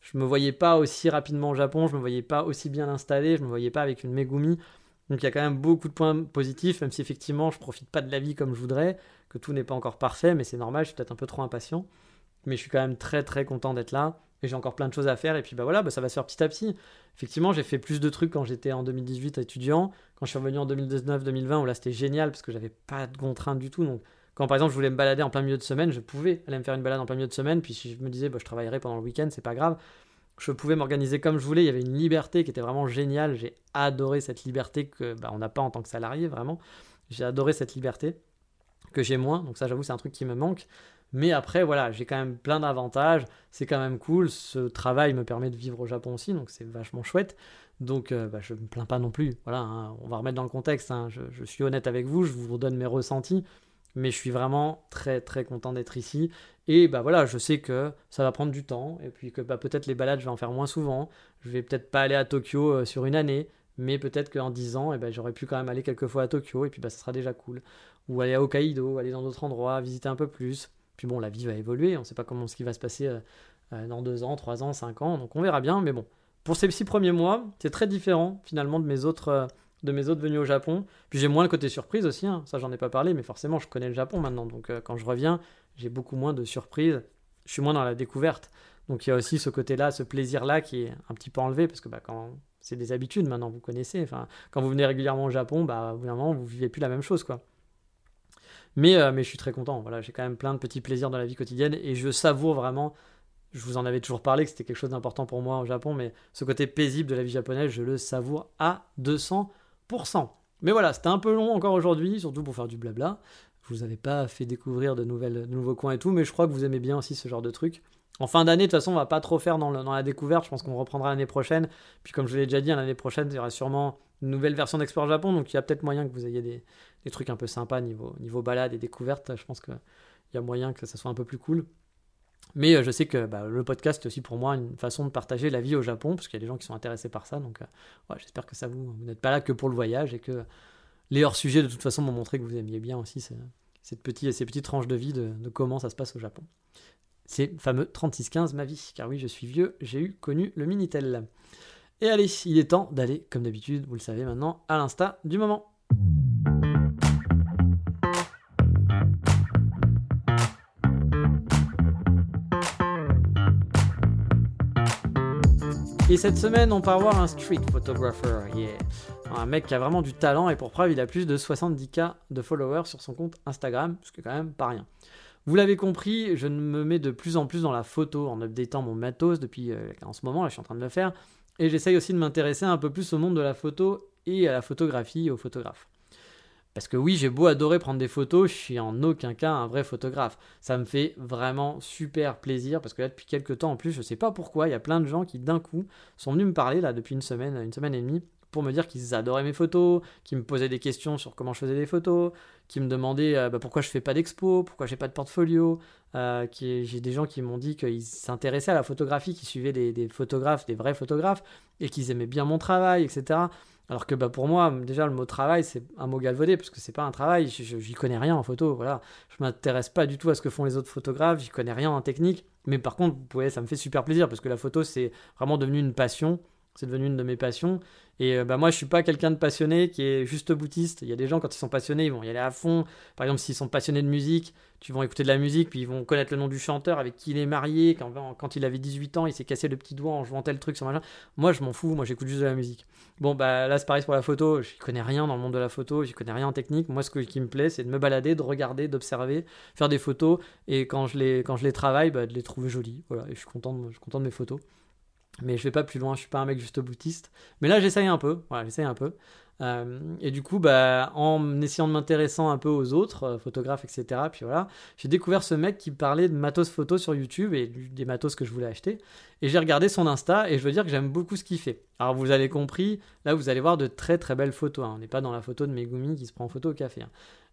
je me voyais pas aussi rapidement au Japon, je me voyais pas aussi bien installé, je me voyais pas avec une Megumi. Donc il y a quand même beaucoup de points positifs, même si effectivement je profite pas de la vie comme je voudrais, que tout n'est pas encore parfait, mais c'est normal, je suis peut-être un peu trop impatient. Mais je suis quand même très très content d'être là et j'ai encore plein de choses à faire. Et puis bah voilà, bah, ça va se faire petit à petit. Effectivement, j'ai fait plus de trucs quand j'étais en 2018 étudiant. Quand je suis revenu en 2019-2020, où là c'était génial parce que j'avais pas de contraintes du tout. Donc quand par exemple je voulais me balader en plein milieu de semaine, je pouvais aller me faire une balade en plein milieu de semaine. Puis si je me disais bah, je travaillerai pendant le week-end, c'est pas grave. Je pouvais m'organiser comme je voulais. Il y avait une liberté qui était vraiment géniale. J'ai adoré cette liberté que bah, on n'a pas en tant que salarié vraiment. J'ai adoré cette liberté que j'ai moins. Donc ça, j'avoue, c'est un truc qui me manque. Mais après, voilà, j'ai quand même plein d'avantages. C'est quand même cool. Ce travail me permet de vivre au Japon aussi, donc c'est vachement chouette. Donc, euh, bah, je ne me plains pas non plus. Voilà, hein, on va remettre dans le contexte. Hein. Je, suis honnête avec vous, je vous donne mes ressentis. Mais je suis vraiment très très content d'être ici. Et bah voilà, je sais que ça va prendre du temps. Et puis que bah, peut-être les balades, je vais en faire moins souvent. Je vais peut-être pas aller à Tokyo euh, sur une année. Mais peut-être qu'en 10 ans, eh ben, j'aurais pu quand même aller quelques fois à Tokyo. Et puis bah, ça sera déjà cool. Ou aller à Hokkaido, aller dans d'autres endroits, visiter un peu plus. Puis bon, la vie va évoluer, on ne sait pas comment ce qui va se passer euh, euh, dans deux ans, trois ans, cinq ans, donc on verra bien. Mais bon, pour ces six premiers mois, c'est très différent finalement de mes autres, de mes autres venus au Japon. Puis j'ai moins le côté surprise aussi, hein. ça j'en ai pas parlé, mais forcément je connais le Japon maintenant, donc quand je reviens, j'ai beaucoup moins de surprises. Je suis moins dans la découverte. Donc il y a aussi ce côté-là, ce plaisir-là qui est un petit peu enlevé, parce que bah, quand c'est des habitudes maintenant, vous connaissez. Enfin, quand vous venez régulièrement au Japon, bah, au vous vivez plus la même chose, quoi. Mais, euh, mais je suis très content. Voilà, j'ai quand même plein de petits plaisirs dans la vie quotidienne et je savoure vraiment. Je vous en avais toujours parlé que c'était quelque chose d'important pour moi au Japon, mais ce côté paisible de la vie japonaise, je le savoure à 200%. Mais voilà, c'était un peu long encore aujourd'hui, surtout pour faire du blabla. Je vous avais pas fait découvrir de, nouvelles, nouveaux coins et tout, mais je crois que vous aimez bien aussi ce genre de truc. En fin d'année, de toute façon, on va pas trop faire dans, la découverte. Je pense qu'on reprendra l'année prochaine. Puis comme je l'ai déjà dit, l'année prochaine, il y aura sûrement une nouvelle version d'Explore Japon. Donc il y a peut-être moyen que vous ayez des, des trucs un peu sympas niveau, niveau balade et découverte. Je pense qu'il y a moyen que ça soit un peu plus cool. Mais euh, je sais que bah, le podcast est aussi pour moi une façon de partager la vie au Japon, parce qu'il y a des gens qui sont intéressés par ça. Donc euh, j'espère que ça vous. N'êtes pas là que pour le voyage et que les hors-sujets de toute façon m'ont montré que vous aimiez bien aussi cette petite, ces petites tranches de vie de, comment ça se passe au Japon. C'est fameux 3615 ma vie, car oui, je suis vieux, j'ai eu connu le Minitel. Et allez, il est temps d'aller, comme d'habitude, vous le savez maintenant, à l'insta du moment. Et cette semaine, on part voir un street photographer, yeah. Un mec qui a vraiment du talent et pour preuve, il a plus de 70k de followers sur son compte Instagram, ce qui quand même pas rien. Vous l'avez compris, je me mets de plus en plus dans la photo en updatant mon matos depuis euh, en ce moment, là je suis en train de le faire, et j'essaye aussi de m'intéresser un peu plus au monde de la photo et à la photographie et aux photographes. Parce que oui, j'ai beau adorer prendre des photos, je suis en aucun cas un vrai photographe. Ça me fait vraiment super plaisir parce que là, depuis quelques temps en plus, je sais pas pourquoi, il y a plein de gens qui d'un coup sont venus me parler là depuis une semaine, une semaine et demie, pour me dire qu'ils adoraient mes photos, qui me posaient des questions sur comment je faisais des photos, qui me demandaient euh, bah, pourquoi je fais pas d'expo, pourquoi j'ai pas de portfolio. Euh, j'ai des gens qui m'ont dit qu'ils s'intéressaient à la photographie, qui suivaient des, des photographes, des vrais photographes, et qu'ils aimaient bien mon travail, etc. Alors que bah, pour moi, déjà, le mot travail, c'est un mot galvaudé, parce que c'est pas un travail, j'y connais rien en photo, voilà. Je m'intéresse pas du tout à ce que font les autres photographes, j'y connais rien en technique, mais par contre, ça me fait super plaisir, parce que la photo, c'est vraiment devenu une passion, c'est devenu une de mes passions, et euh, bah, moi, je suis pas quelqu'un de passionné qui est juste boutiste. Il y a des gens, quand ils sont passionnés, ils vont y aller à fond. Par exemple, s'ils sont passionnés de musique, tu vont écouter de la musique, puis ils vont connaître le nom du chanteur avec qui il est marié. Quand, quand il avait 18 ans, il s'est cassé le petit doigt en jouant tel truc sur machin. Moi, je m'en fous. Moi, j'écoute juste de la musique. Bon, bah là, c'est pareil pour la photo. Je connais rien dans le monde de la photo. Je connais rien en technique. Moi, ce qui me plaît, c'est de me balader, de regarder, d'observer, faire des photos. Et quand je les, quand je les travaille, bah, de les trouver jolies. Voilà. Et je suis content de, je suis content de mes photos. Mais je vais pas plus loin, je suis pas un mec juste boutiste. Mais là, j'essaye un peu. Voilà, j'essaye un peu. Euh, et du coup, bah, en essayant de m'intéresser un peu aux autres, euh, photographes, etc., puis voilà, j'ai découvert ce mec qui parlait de matos photo sur YouTube et des matos que je voulais acheter. Et j'ai regardé son Insta et je veux dire que j'aime beaucoup ce qu'il fait. Alors, vous avez compris, là, vous allez voir de très très belles photos. Hein. On n'est pas dans la photo de Megumi qui se prend en photo au café. Hein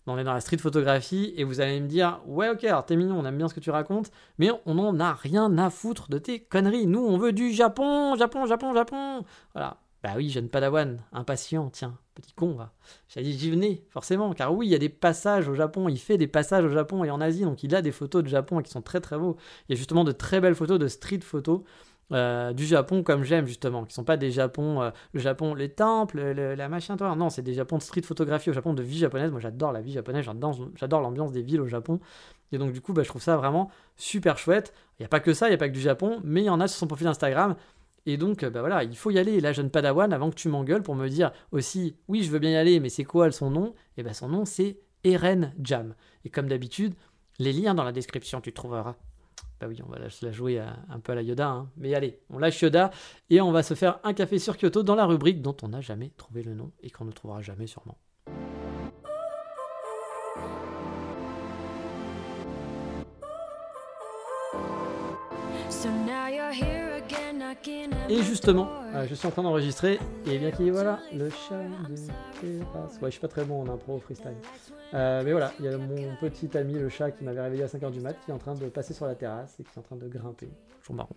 on est dans la street photographie et vous allez me dire ouais ok alors t'es mignon on aime bien ce que tu racontes mais on n'en a rien à foutre de tes conneries. Nous on veut du Japon Japon Japon Japon. Voilà. Bah oui jeune padawan impatient tiens petit con va. J'ai dit j'y venais forcément car oui il y a des passages au Japon il fait des passages au Japon et en Asie donc il a des photos de Japon qui sont très très beaux. Il y a justement de très belles photos de street photos euh, du Japon comme j'aime justement, qui sont pas des Japon, euh, le Japon, les temples, la machin, toi. Non, c'est des Japon de street photographie au Japon, de vie japonaise. Moi, j'adore la vie japonaise, j'adore l'ambiance des villes au Japon. Et donc, du coup, bah, je trouve ça vraiment super chouette. Il n'y a pas que ça, il n'y a pas que du Japon, mais il y en a sur son profil Instagram. Et donc, bah voilà, il faut y aller. Là, jeune padawan, avant que tu m'engueules pour me dire aussi, oui, je veux bien y aller, mais c'est quoi son nom? Et eh ben, son nom, c'est Eren Jam. Et comme d'habitude, les liens dans la description, tu trouveras. Bah oui, on va la jouer un peu à la Yoda. Hein. Mais allez, on lâche Yoda et on va se faire un café sur Kyoto dans la rubrique dont on n'a jamais trouvé le nom et qu'on ne trouvera jamais sûrement. Et justement, euh, je suis en train d'enregistrer, et bien qu'il voilà, le chat de terrasse. Ouais, je suis pas très bon en impro freestyle. Euh, mais voilà, il y a mon petit ami, le chat, qui m'avait réveillé à 5h du mat, qui est en train de passer sur la terrasse et qui est en train de grimper. Toujours marrant.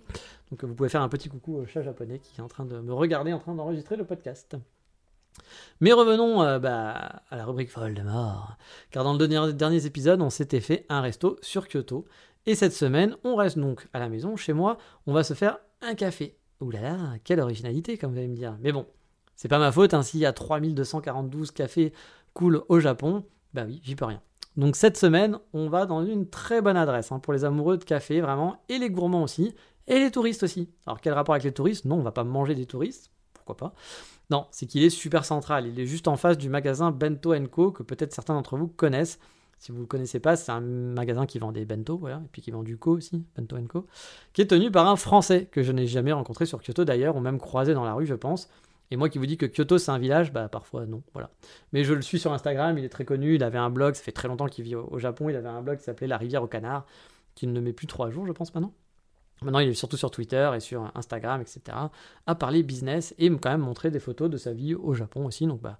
Donc vous pouvez faire un petit coucou au chat japonais qui est en train de me regarder, en train d'enregistrer le podcast. Mais revenons euh, bah, à la rubrique folle de mort. Car dans le dernier épisode, on s'était fait un resto sur Kyoto. Et cette semaine, on reste donc à la maison, chez moi. On va se faire café. Ouh là là, quelle originalité, comme vous allez me dire. Mais bon, c'est pas ma faute, hein, s'il y a 3242 cafés cool au Japon, bah oui, j'y peux rien. Donc cette semaine, on va dans une très bonne adresse hein, pour les amoureux de café, vraiment, et les gourmands aussi, et les touristes aussi. Alors quel rapport avec les touristes? Non, on va pas manger des touristes, pourquoi pas. Non, c'est qu'il est super central, il est juste en face du magasin Bento Co, que peut-être certains d'entre vous connaissent. Si vous ne le connaissez pas, c'est un magasin qui vend des bento, voilà, et puis qui vend du co aussi, Bento Co, qui est tenu par un Français que je n'ai jamais rencontré sur Kyoto d'ailleurs, ou même croisé dans la rue, je pense. Et moi qui vous dis que Kyoto c'est un village, bah parfois non, voilà. Mais je le suis sur Instagram, il est très connu, il avait un blog, ça fait très longtemps qu'il vit au, Japon, il avait un blog qui s'appelait La rivière au canard, qui ne met plus trois jours, je pense maintenant. Maintenant, il est surtout sur Twitter et sur Instagram, etc. à parler business et quand même montrer des photos de sa vie au Japon aussi. Donc, bah,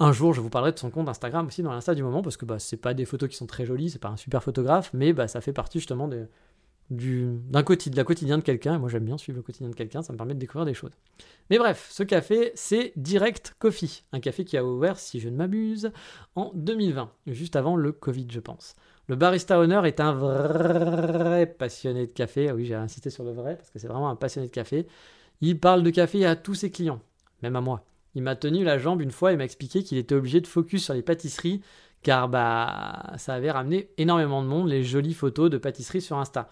un jour, je vous parlerai de son compte Instagram aussi dans l'insta du moment parce que bah, c'est pas des photos qui sont très jolies, c'est pas un super photographe, mais bah, ça fait partie justement de, du, d'un quotidien, de la de quelqu'un. Et moi, j'aime bien suivre le quotidien de quelqu'un, ça me permet de découvrir des choses. Mais bref, ce café, c'est Direct Coffee, un café qui a ouvert, si je ne m'abuse, en 2020, juste avant le Covid, je pense. Le barista owner est un vrai passionné de café. Ah oui, j'ai insisté sur le vrai parce que c'est vraiment un passionné de café. Il parle de café à tous ses clients, même à moi. Il m'a tenu la jambe une fois et m'a expliqué qu'il était obligé de focus sur les pâtisseries car bah ça avait ramené énormément de monde les jolies photos de pâtisseries sur Insta.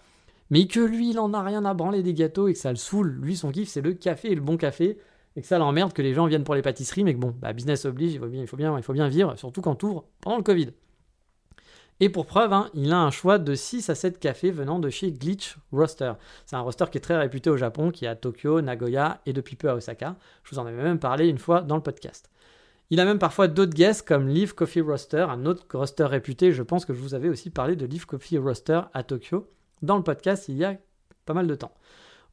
Mais que lui, il en a rien à branler des gâteaux et que ça le saoule. Lui, son kiff, c'est le café et le bon café. Et que ça l'emmerde que les gens viennent pour les pâtisseries, mais que bon, bah, business oblige, il faut bien, il faut bien, vivre, surtout quand ouvre pendant le Covid. Et pour preuve, hein, il a un choix de 6 à 7 cafés venant de chez Glitch Roaster. C'est un roaster qui est très réputé au Japon, qui est à Tokyo, Nagoya et depuis peu à Osaka. Je vous en avais même parlé une fois dans le podcast. Il a même parfois d'autres guests comme Leaf Coffee Roaster, un autre roaster réputé. Je pense que je vous avais aussi parlé de Leaf Coffee Roaster à Tokyo dans le podcast il y a pas mal de temps.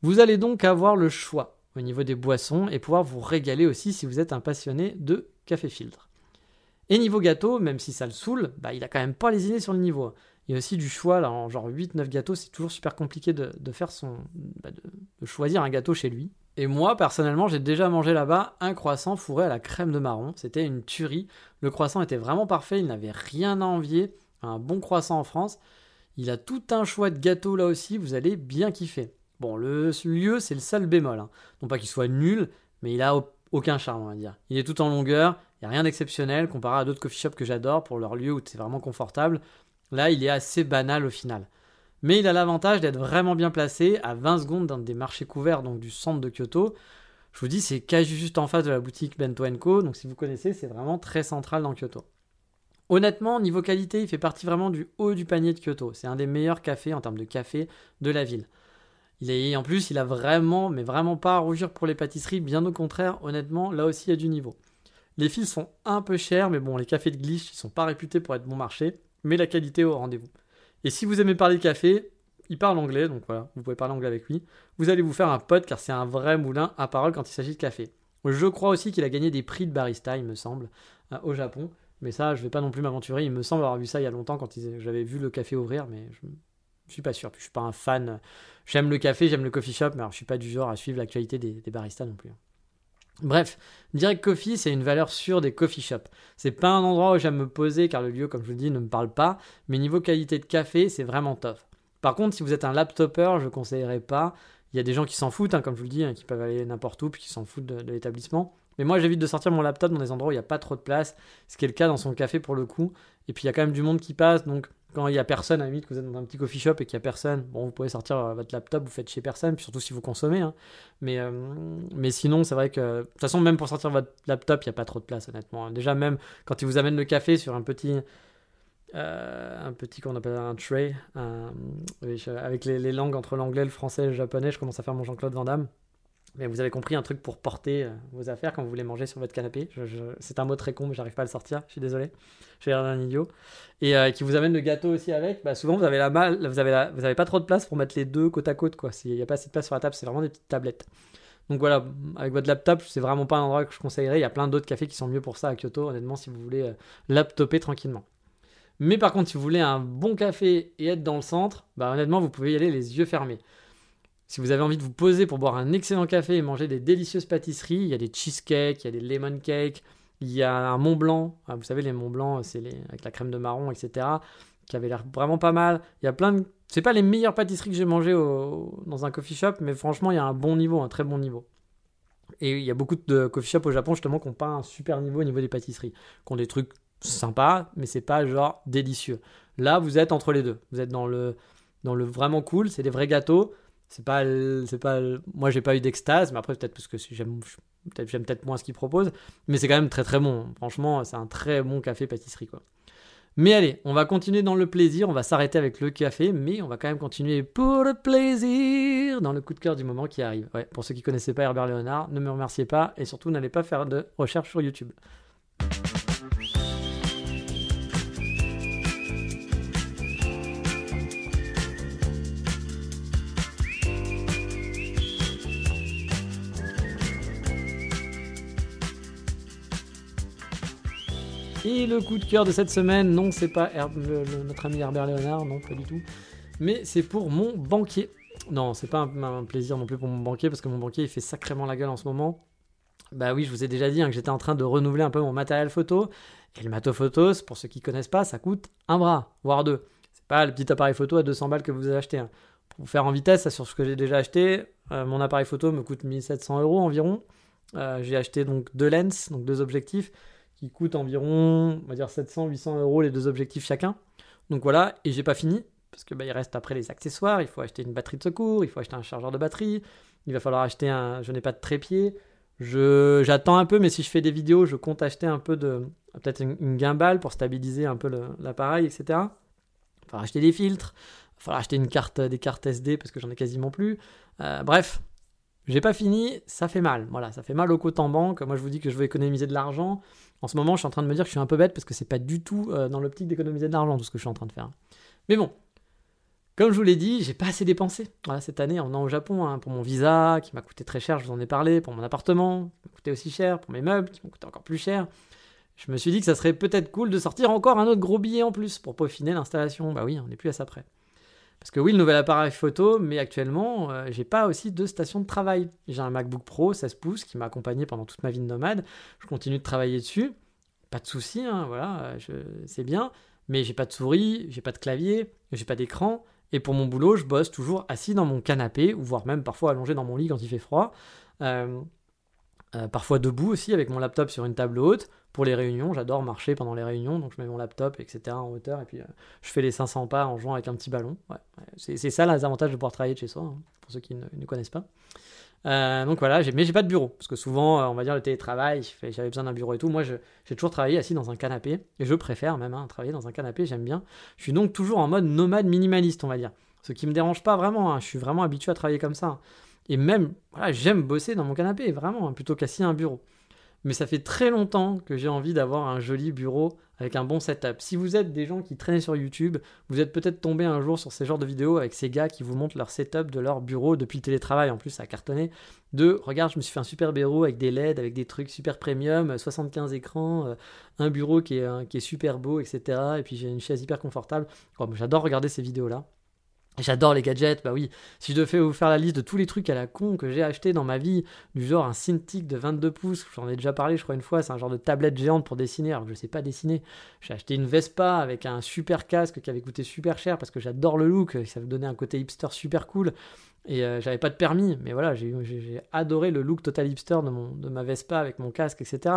Vous allez donc avoir le choix au niveau des boissons et pouvoir vous régaler aussi si vous êtes un passionné de café filtre. Et niveau gâteau, même si ça le saoule, bah, il a quand même pas les idées sur le niveau. Il y a aussi du choix, là, en genre 8-9 gâteaux, c'est toujours super compliqué de, faire son. Bah, de, choisir un gâteau chez lui. Et moi, personnellement, j'ai déjà mangé là-bas un croissant fourré à la crème de marron. C'était une tuerie. Le croissant était vraiment parfait, il n'avait rien à envier. Un bon croissant en France. Il a tout un choix de gâteaux là aussi, vous allez bien kiffer. Bon, le lieu, c'est le seul bémol. Hein. Non pas qu'il soit nul, mais il a aucun charme, on va dire. Il est tout en longueur, il n'y a rien d'exceptionnel comparé à d'autres coffee shops que j'adore pour leur lieu où c'est vraiment confortable. Là, il est assez banal au final. Mais il a l'avantage d'être vraiment bien placé à 20 secondes d'un des marchés couverts, donc du centre de Kyoto. Je vous dis, c'est quasi juste en face de la boutique Bento Co. Donc si vous connaissez, c'est vraiment très central dans Kyoto. Honnêtement, niveau qualité, il fait partie vraiment du haut du panier de Kyoto. C'est un des meilleurs cafés en termes de café de la ville. Il est, en plus, il a vraiment, mais vraiment pas à rougir pour les pâtisseries, bien au contraire, honnêtement, là aussi il y a du niveau. Les fils sont un peu chers, mais bon, les cafés de glitch, ils sont pas réputés pour être bon marché, mais la qualité au rendez-vous. Et si vous aimez parler café, il parle anglais, donc voilà, vous pouvez parler anglais avec lui. Vous allez vous faire un pote car c'est un vrai moulin à parole quand il s'agit de café. Je crois aussi qu'il a gagné des prix de barista, il me semble, euh, au Japon. Mais ça, je vais pas non plus m'aventurer. Il me semble avoir vu ça il y a longtemps quand j'avais vu le café ouvrir, mais je, je suis pas sûr. je suis pas un fan. J'aime le café, j'aime le coffee shop, mais alors je suis pas du genre à suivre l'actualité des, baristas non plus. Bref, Direct Coffee, c'est une valeur sûre des coffee shops. C'est pas un endroit où j'aime me poser car le lieu, comme je vous le dis, ne me parle pas, mais niveau qualité de café, c'est vraiment top. Par contre, si vous êtes un laptopper, je ne conseillerais pas. Il y a des gens qui s'en foutent, hein, comme je vous le dis, hein, qui peuvent aller n'importe où puis qui s'en foutent de l'établissement. Mais moi, j'évite de sortir mon laptop dans des endroits où il n'y a pas trop de place, ce qui est le cas dans son café pour le coup. Et puis, il y a quand même du monde qui passe, donc quand il n'y a personne, à la limite, que vous êtes dans un petit coffee shop et qu'il n'y a personne, bon, vous pouvez sortir euh, votre laptop, vous faites chez personne, puis surtout si vous consommez. Hein. Mais, euh, mais sinon, c'est vrai que, de toute façon, même pour sortir votre laptop, il n'y a pas trop de place, honnêtement. Déjà, même quand ils vous amènent le café sur un petit. Euh, un petit qu'on appelle un tray, avec les, les, langues entre l'anglais, le français et le japonais, je commence à faire mon Jean-Claude Van Damme. Mais vous avez compris un truc pour porter euh, vos affaires quand vous voulez manger sur votre canapé. c'est un mot très con, mais j'arrive pas à le sortir. Je suis désolé. J'ai l'air d'un idiot. Et euh, qui vous amène le gâteau aussi avec. Bah, souvent, vous avez la mal, vous avez pas trop de place pour mettre les deux côte à côte, quoi. S'il n'y a pas assez de place sur la table, c'est vraiment des petites tablettes. Donc voilà, avec votre laptop, c'est vraiment pas un endroit que je conseillerais. Il y a plein d'autres cafés qui sont mieux pour ça à Kyoto, honnêtement, si vous voulez euh, laptoper tranquillement. Mais par contre, si vous voulez un bon café et être dans le centre, bah honnêtement, vous pouvez y aller les yeux fermés. Si vous avez envie de vous poser pour boire un excellent café et manger des délicieuses pâtisseries, il y a des cheesecakes, il y a des lemon cakes, il y a un Mont Blanc. Ah, vous savez, les Mont Blanc, c'est avec la crème de marron, etc. qui avait l'air vraiment pas mal. Il y a plein de. C'est pas les meilleures pâtisseries que j'ai mangées dans un coffee shop, mais franchement, il y a un bon niveau, un très bon niveau. Et il y a beaucoup de coffee shops au Japon, justement, qui n'ont pas un super niveau au niveau des pâtisseries. Qui ont des trucs sympas, mais c'est pas genre délicieux. Là, vous êtes entre les deux. Vous êtes dans le, dans le vraiment cool, c'est des vrais gâteaux c'est pas c'est pas moi j'ai pas eu d'extase mais après peut-être parce que j'aime peut-être j'aime peut-être moins ce qu'ils proposent mais c'est quand même très très bon. Franchement c'est un très bon café pâtisserie quoi. Mais allez on va continuer dans le plaisir on va s'arrêter avec le café mais on va quand même continuer pour le plaisir dans le coup de cœur du moment qui arrive. Pour ceux qui connaissaient pas Herbert Léonard ne me remerciez pas et surtout n'allez pas faire de recherche sur YouTube Et le coup de cœur de cette semaine, non, c'est pas notre ami Herbert Léonard, non, pas du tout. Mais c'est pour mon banquier. Non, c'est pas un, plaisir non plus pour mon banquier, parce que mon banquier, il fait sacrément la gueule en ce moment. Bah oui, je vous ai déjà dit hein, que j'étais en train de renouveler un peu mon matériel photo. Et le matos photos, pour ceux qui connaissent pas, ça coûte un bras, voire deux. C'est pas le petit appareil photo à 200 balles que vous avez acheté. Hein. Pour vous faire en vitesse, sur ce que j'ai déjà acheté, euh, mon appareil photo me coûte 1700 euros environ. Euh, j'ai acheté donc deux lens, donc deux objectifs qui coûtent environ, on va dire 700-800 euros les deux objectifs chacun. Donc voilà, et j'ai pas fini, parce que bah, il reste après les accessoires, il faut acheter une batterie de secours, il faut acheter un chargeur de batterie, il va falloir acheter un, je n'ai pas de trépied, je, j'attends un peu, mais si je fais des vidéos, je compte acheter un peu de, peut-être une, gimbal pour stabiliser un peu l'appareil, etc. Il va falloir acheter des filtres, il va falloir acheter une carte, des cartes SD parce que j'en ai quasiment plus. Euh, bref, j'ai pas fini, ça fait mal. Voilà, ça fait mal au compte en banque. Moi, je vous dis que je veux économiser de l'argent. En ce moment, je suis en train de me dire que je suis un peu bête parce que c'est pas du tout euh, dans l'optique d'économiser de l'argent tout ce que je suis en train de faire. Mais bon, comme je vous l'ai dit, j'ai pas assez dépensé. Voilà, cette année, en venant au Japon, hein, pour mon visa, qui m'a coûté très cher, je vous en ai parlé, pour mon appartement, qui m'a coûté aussi cher, pour mes meubles, qui m'ont coûté encore plus cher. Je me suis dit que ça serait peut-être cool de sortir encore un autre gros billet en plus pour peaufiner l'installation. Bah oui, on n'est plus à ça près. Parce que oui, le nouvel appareil photo, mais actuellement, euh, j'ai pas aussi de station de travail. J'ai un MacBook Pro 16 pouces qui m'a accompagné pendant toute ma vie de nomade. Je continue de travailler dessus. Pas de souci, hein, voilà, c'est bien. Mais j'ai pas de souris, j'ai pas de clavier, j'ai pas d'écran. Et pour mon boulot, je bosse toujours assis dans mon canapé, ou voire même parfois allongé dans mon lit quand il fait froid. Euh, euh, parfois debout aussi, avec mon laptop sur une table haute. Pour les réunions, j'adore marcher pendant les réunions, donc je mets mon laptop, etc. en hauteur, et puis euh, je fais les 500 pas en jouant avec un petit ballon. C'est ça les avantages de pouvoir travailler de chez soi, hein, pour ceux qui ne connaissent pas. Euh, donc voilà, mais j'ai pas de bureau, parce que souvent, on va dire le télétravail, j'avais besoin d'un bureau et tout. Moi, j'ai toujours travaillé assis dans un canapé, et je préfère même hein, travailler dans un canapé, j'aime bien. Je suis donc toujours en mode nomade minimaliste, on va dire. Ce qui me dérange pas vraiment, hein. je suis vraiment habitué à travailler comme ça. Et même, voilà, j'aime bosser dans mon canapé, vraiment, hein, plutôt qu'assis à un bureau mais ça fait très longtemps que j'ai envie d'avoir un joli bureau avec un bon setup. Si vous êtes des gens qui traînent sur YouTube, vous êtes peut-être tombé un jour sur ces genres de vidéos avec ces gars qui vous montrent leur setup de leur bureau depuis le télétravail. En plus, ça a cartonné. De regarde, je me suis fait un super bureau avec des LED, avec des trucs super premium, 75 écrans, euh, un bureau qui est, euh, qui super beau, etc. Et puis j'ai une chaise hyper confortable. Oh, j'adore regarder ces vidéos-là. J'adore les gadgets, bah oui. Si je devais vous faire la liste de tous les trucs à la con que j'ai acheté dans ma vie, du genre un Cintiq de 22 pouces, j'en ai déjà parlé, je crois, une fois, c'est un genre de tablette géante pour dessiner, alors que je sais pas dessiner. J'ai acheté une Vespa avec un super casque qui avait coûté super cher parce que j'adore le look, ça me donnait un côté hipster super cool. Et euh, j'avais pas de permis, mais voilà, j'ai adoré le look total hipster de, de ma Vespa avec mon casque, etc.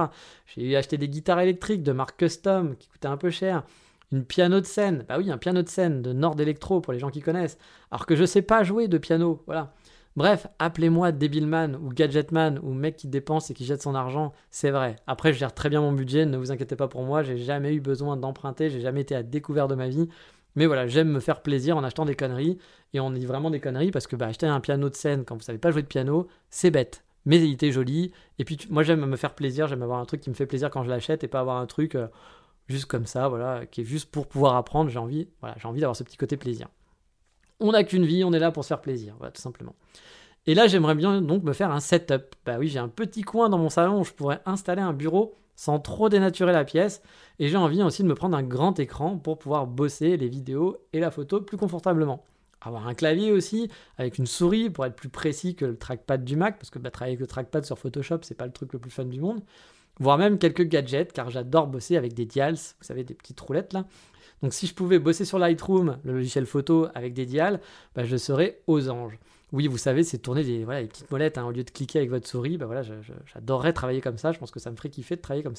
J'ai acheté des guitares électriques de marque custom qui coûtaient un peu cher une piano de scène. Bah oui, un piano de scène de Nord Electro pour les gens qui connaissent. Alors que je sais pas jouer de piano, voilà. Bref, appelez-moi débilman ou gadgetman ou mec qui dépense et qui jette son argent, c'est vrai. Après, je gère très bien mon budget, ne vous inquiétez pas pour moi, j'ai jamais eu besoin d'emprunter, j'ai jamais été à découvert de ma vie. Mais voilà, j'aime me faire plaisir en achetant des conneries. Et on dit vraiment des conneries parce que bah, acheter un piano de scène quand vous savez pas jouer de piano, c'est bête. Mais il était joli. Et puis moi j'aime me faire plaisir, j'aime avoir un truc qui me fait plaisir quand je l'achète et pas avoir un truc. Euh, juste comme ça, voilà, qui est juste pour pouvoir apprendre. J'ai envie, voilà, j'ai envie d'avoir ce petit côté plaisir. On n'a qu'une vie, on est là pour se faire plaisir, voilà, tout simplement. Et là, j'aimerais bien donc me faire un setup. Bah oui, j'ai un petit coin dans mon salon où je pourrais installer un bureau sans trop dénaturer la pièce. Et j'ai envie aussi de me prendre un grand écran pour pouvoir bosser les vidéos et la photo plus confortablement. Avoir un clavier aussi, avec une souris pour être plus précis que le trackpad du Mac, parce que bah, travailler avec le trackpad sur Photoshop, c'est pas le truc le plus fun du monde voire même quelques gadgets, car j'adore bosser avec des dials, vous savez, des petites roulettes là. Donc si je pouvais bosser sur Lightroom, le logiciel photo, avec des dials, bah, je serais aux anges. Oui, vous savez, c'est tourner des, voilà, petites molettes, hein, au lieu de cliquer avec votre souris, bah, voilà, j'adorerais travailler comme ça, je pense que ça me ferait kiffer de travailler comme ça.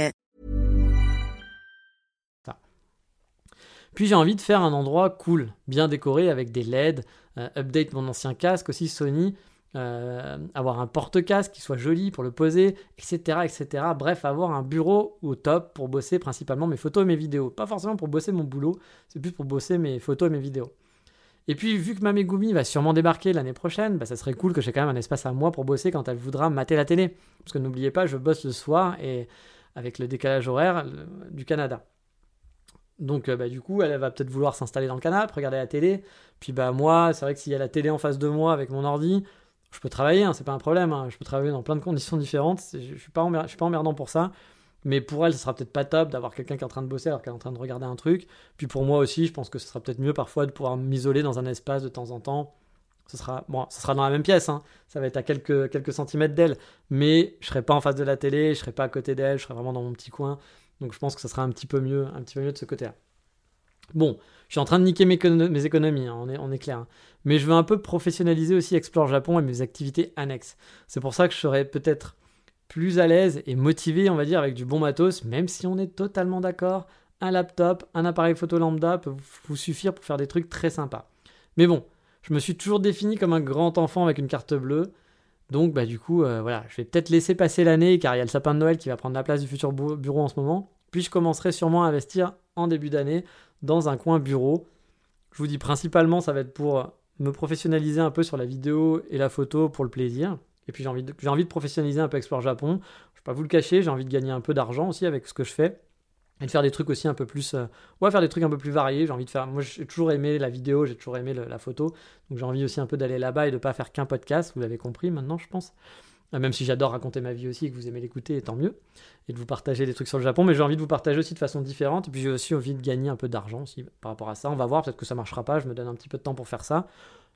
Puis j'ai envie de faire un endroit cool, bien décoré avec des LED, euh, update mon ancien casque aussi Sony, euh, avoir un porte-casque qui soit joli pour le poser, etc., etc. Bref, avoir un bureau au top pour bosser principalement mes photos et mes vidéos. Pas forcément pour bosser mon boulot, c'est plus pour bosser mes photos et mes vidéos. Et puis, vu que ma Megumi va sûrement débarquer l'année prochaine, bah, ça serait cool que j'ai quand même un espace à moi pour bosser quand elle voudra mater la télé. Parce que n'oubliez pas, je bosse le soir et avec le décalage horaire du Canada. Donc euh, bah, du coup, elle va peut-être vouloir s'installer dans le canapé, regarder la télé. Puis bah moi, c'est vrai que s'il y a la télé en face de moi avec mon ordi, je peux travailler, hein, c'est pas un problème. Hein. je peux travailler dans plein de conditions différentes. Je suis pas je suis pas emmerdant pour ça. Mais pour elle, ce sera peut-être pas top d'avoir quelqu'un qui est en train de bosser alors qu'elle est en train de regarder un truc. Puis pour moi aussi, je pense que ce sera peut-être mieux parfois de pouvoir m'isoler dans un espace de temps en temps. Ce sera, bon, ce sera dans la même pièce, hein. ça va être à quelques, quelques centimètres d'elle, mais je serai pas en face de la télé, je serai pas à côté d'elle, je serai vraiment dans mon petit coin. Donc je pense que ça sera un petit peu mieux, un petit peu de ce côté-là. Bon, je suis en train de niquer mes, économies, hein, on, est, on est clair. Hein. Mais je veux un peu professionnaliser aussi Explore Japon et mes activités annexes. C'est pour ça que je serai peut-être plus à l'aise et motivé, on va dire, avec du bon matos, même si on est totalement d'accord. Un laptop, un appareil photo lambda peut vous suffire pour faire des trucs très sympas. Mais bon, je me suis toujours défini comme un grand enfant avec une carte bleue. Donc, bah, du coup, euh, voilà, je vais peut-être laisser passer l'année car il y a le sapin de Noël qui va prendre la place du futur bureau en ce moment. Puis je commencerai sûrement à investir en début d'année dans un coin bureau. Je vous dis principalement, ça va être pour me professionnaliser un peu sur la vidéo et la photo pour le plaisir. Et puis j'ai envie, j'ai envie de professionnaliser un peu Explore Japon. Je ne vais pas vous le cacher, j'ai envie de gagner un peu d'argent aussi avec ce que je fais et de faire des trucs aussi un peu plus euh, ouais faire des trucs un peu plus variés. J'ai envie de faire moi j'ai toujours aimé la vidéo j'ai toujours aimé la photo. Donc j'ai envie aussi un peu d'aller là-bas et de pas faire qu'un podcast vous l'avez compris maintenant je pense. Euh, même si j'adore raconter ma vie aussi et que vous aimez l'écouter tant mieux. Et de vous partager des trucs sur le Japon. Mais j'ai envie de vous partager aussi de façon différente. Et puis j'ai aussi envie de gagner un peu d'argent aussi par rapport à ça. On va voir peut-être que ça marchera pas. Je me donne un petit peu de temps pour faire ça.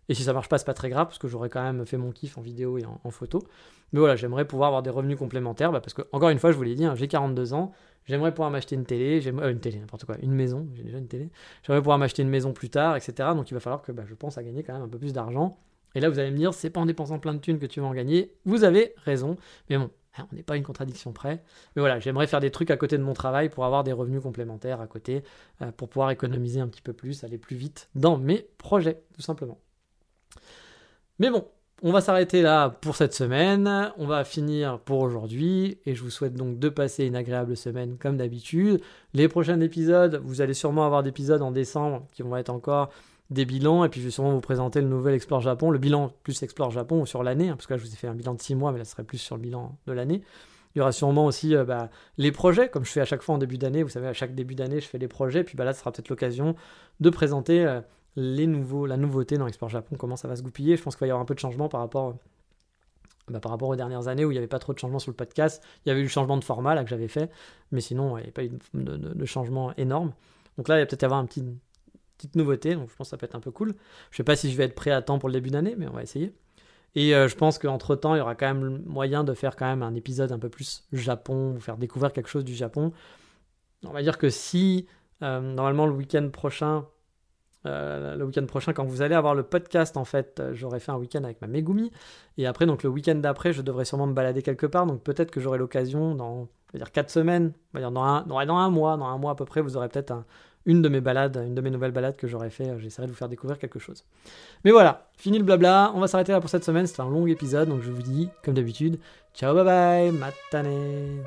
Et si ça marche pas, c'est pas très grave, parce que j'aurais quand même fait mon kiff en vidéo et en, photo. Mais voilà, j'aimerais pouvoir avoir des revenus complémentaires, bah, parce que, encore une fois, je vous l'ai dit, hein, j'ai 42 ans, J'aimerais pouvoir m'acheter une télé, euh, une télé, n'importe quoi, une maison, j'ai déjà une télé. J'aimerais pouvoir m'acheter une maison plus tard, etc. Donc il va falloir que bah, je pense à gagner quand même un peu plus d'argent. Et là, vous allez me dire, c'est pas en dépensant plein de thunes que tu vas en gagner. Vous avez raison. Mais bon, hein, on n'est pas une contradiction près. Mais voilà, j'aimerais faire des trucs à côté de mon travail pour avoir des revenus complémentaires à côté, euh, pour pouvoir économiser un petit peu plus, aller plus vite dans mes projets, tout simplement. Mais bon, on va s'arrêter là pour cette semaine. On va finir pour aujourd'hui. Et je vous souhaite donc de passer une agréable semaine comme d'habitude. Les prochains épisodes, vous allez sûrement avoir d'épisodes en décembre qui vont être encore des bilans. Et puis je vais sûrement vous présenter le nouvel Explore Japon, le bilan plus Explore Japon sur l'année. Hein, parce que là, je vous ai fait un bilan de 6 mois, mais là, ce serait plus sur le bilan de l'année. Il y aura sûrement aussi euh, bah, les projets, comme je fais à chaque fois en début d'année. Vous savez, à chaque début d'année, je fais des projets. Puis bah, là, ce sera peut-être l'occasion de présenter euh, les nouveaux, la nouveauté dans Export Japon, comment ça va se goupiller. Je pense qu'il va y avoir un peu de changement par rapport, bah, par rapport aux dernières années où il n'y avait pas trop de changement sur le podcast. Il y avait eu le changement de format là que j'avais fait, mais sinon il n'y avait pas eu de, changement énorme. Donc là, il va peut-être y avoir une petite, nouveauté, donc je pense que ça peut être un peu cool. Je sais pas si je vais être prêt à temps pour le début d'année, mais on va essayer. Et euh, je pense qu'entre temps, il y aura quand même moyen de faire quand même un épisode un peu plus Japon, vous faire découvrir quelque chose du Japon. On va dire que si euh, normalement le week-end prochain, euh, le week-end prochain, quand vous allez avoir le podcast, en fait, euh, j'aurai fait un week-end avec ma Megumi. Et après, donc le week-end d'après, je devrais sûrement me balader quelque part. Donc peut-être que j'aurai l'occasion, dans on va dire 4 semaines, on va dire dans un, mois, dans un mois à peu près, vous aurez peut-être une de mes balades, une de mes nouvelles balades que j'aurais fait. J'essaierai de vous faire découvrir quelque chose. Mais voilà, fini le blabla. On va s'arrêter là pour cette semaine. C'était un long épisode. Donc je vous dis, comme d'habitude, ciao, bye bye, matane.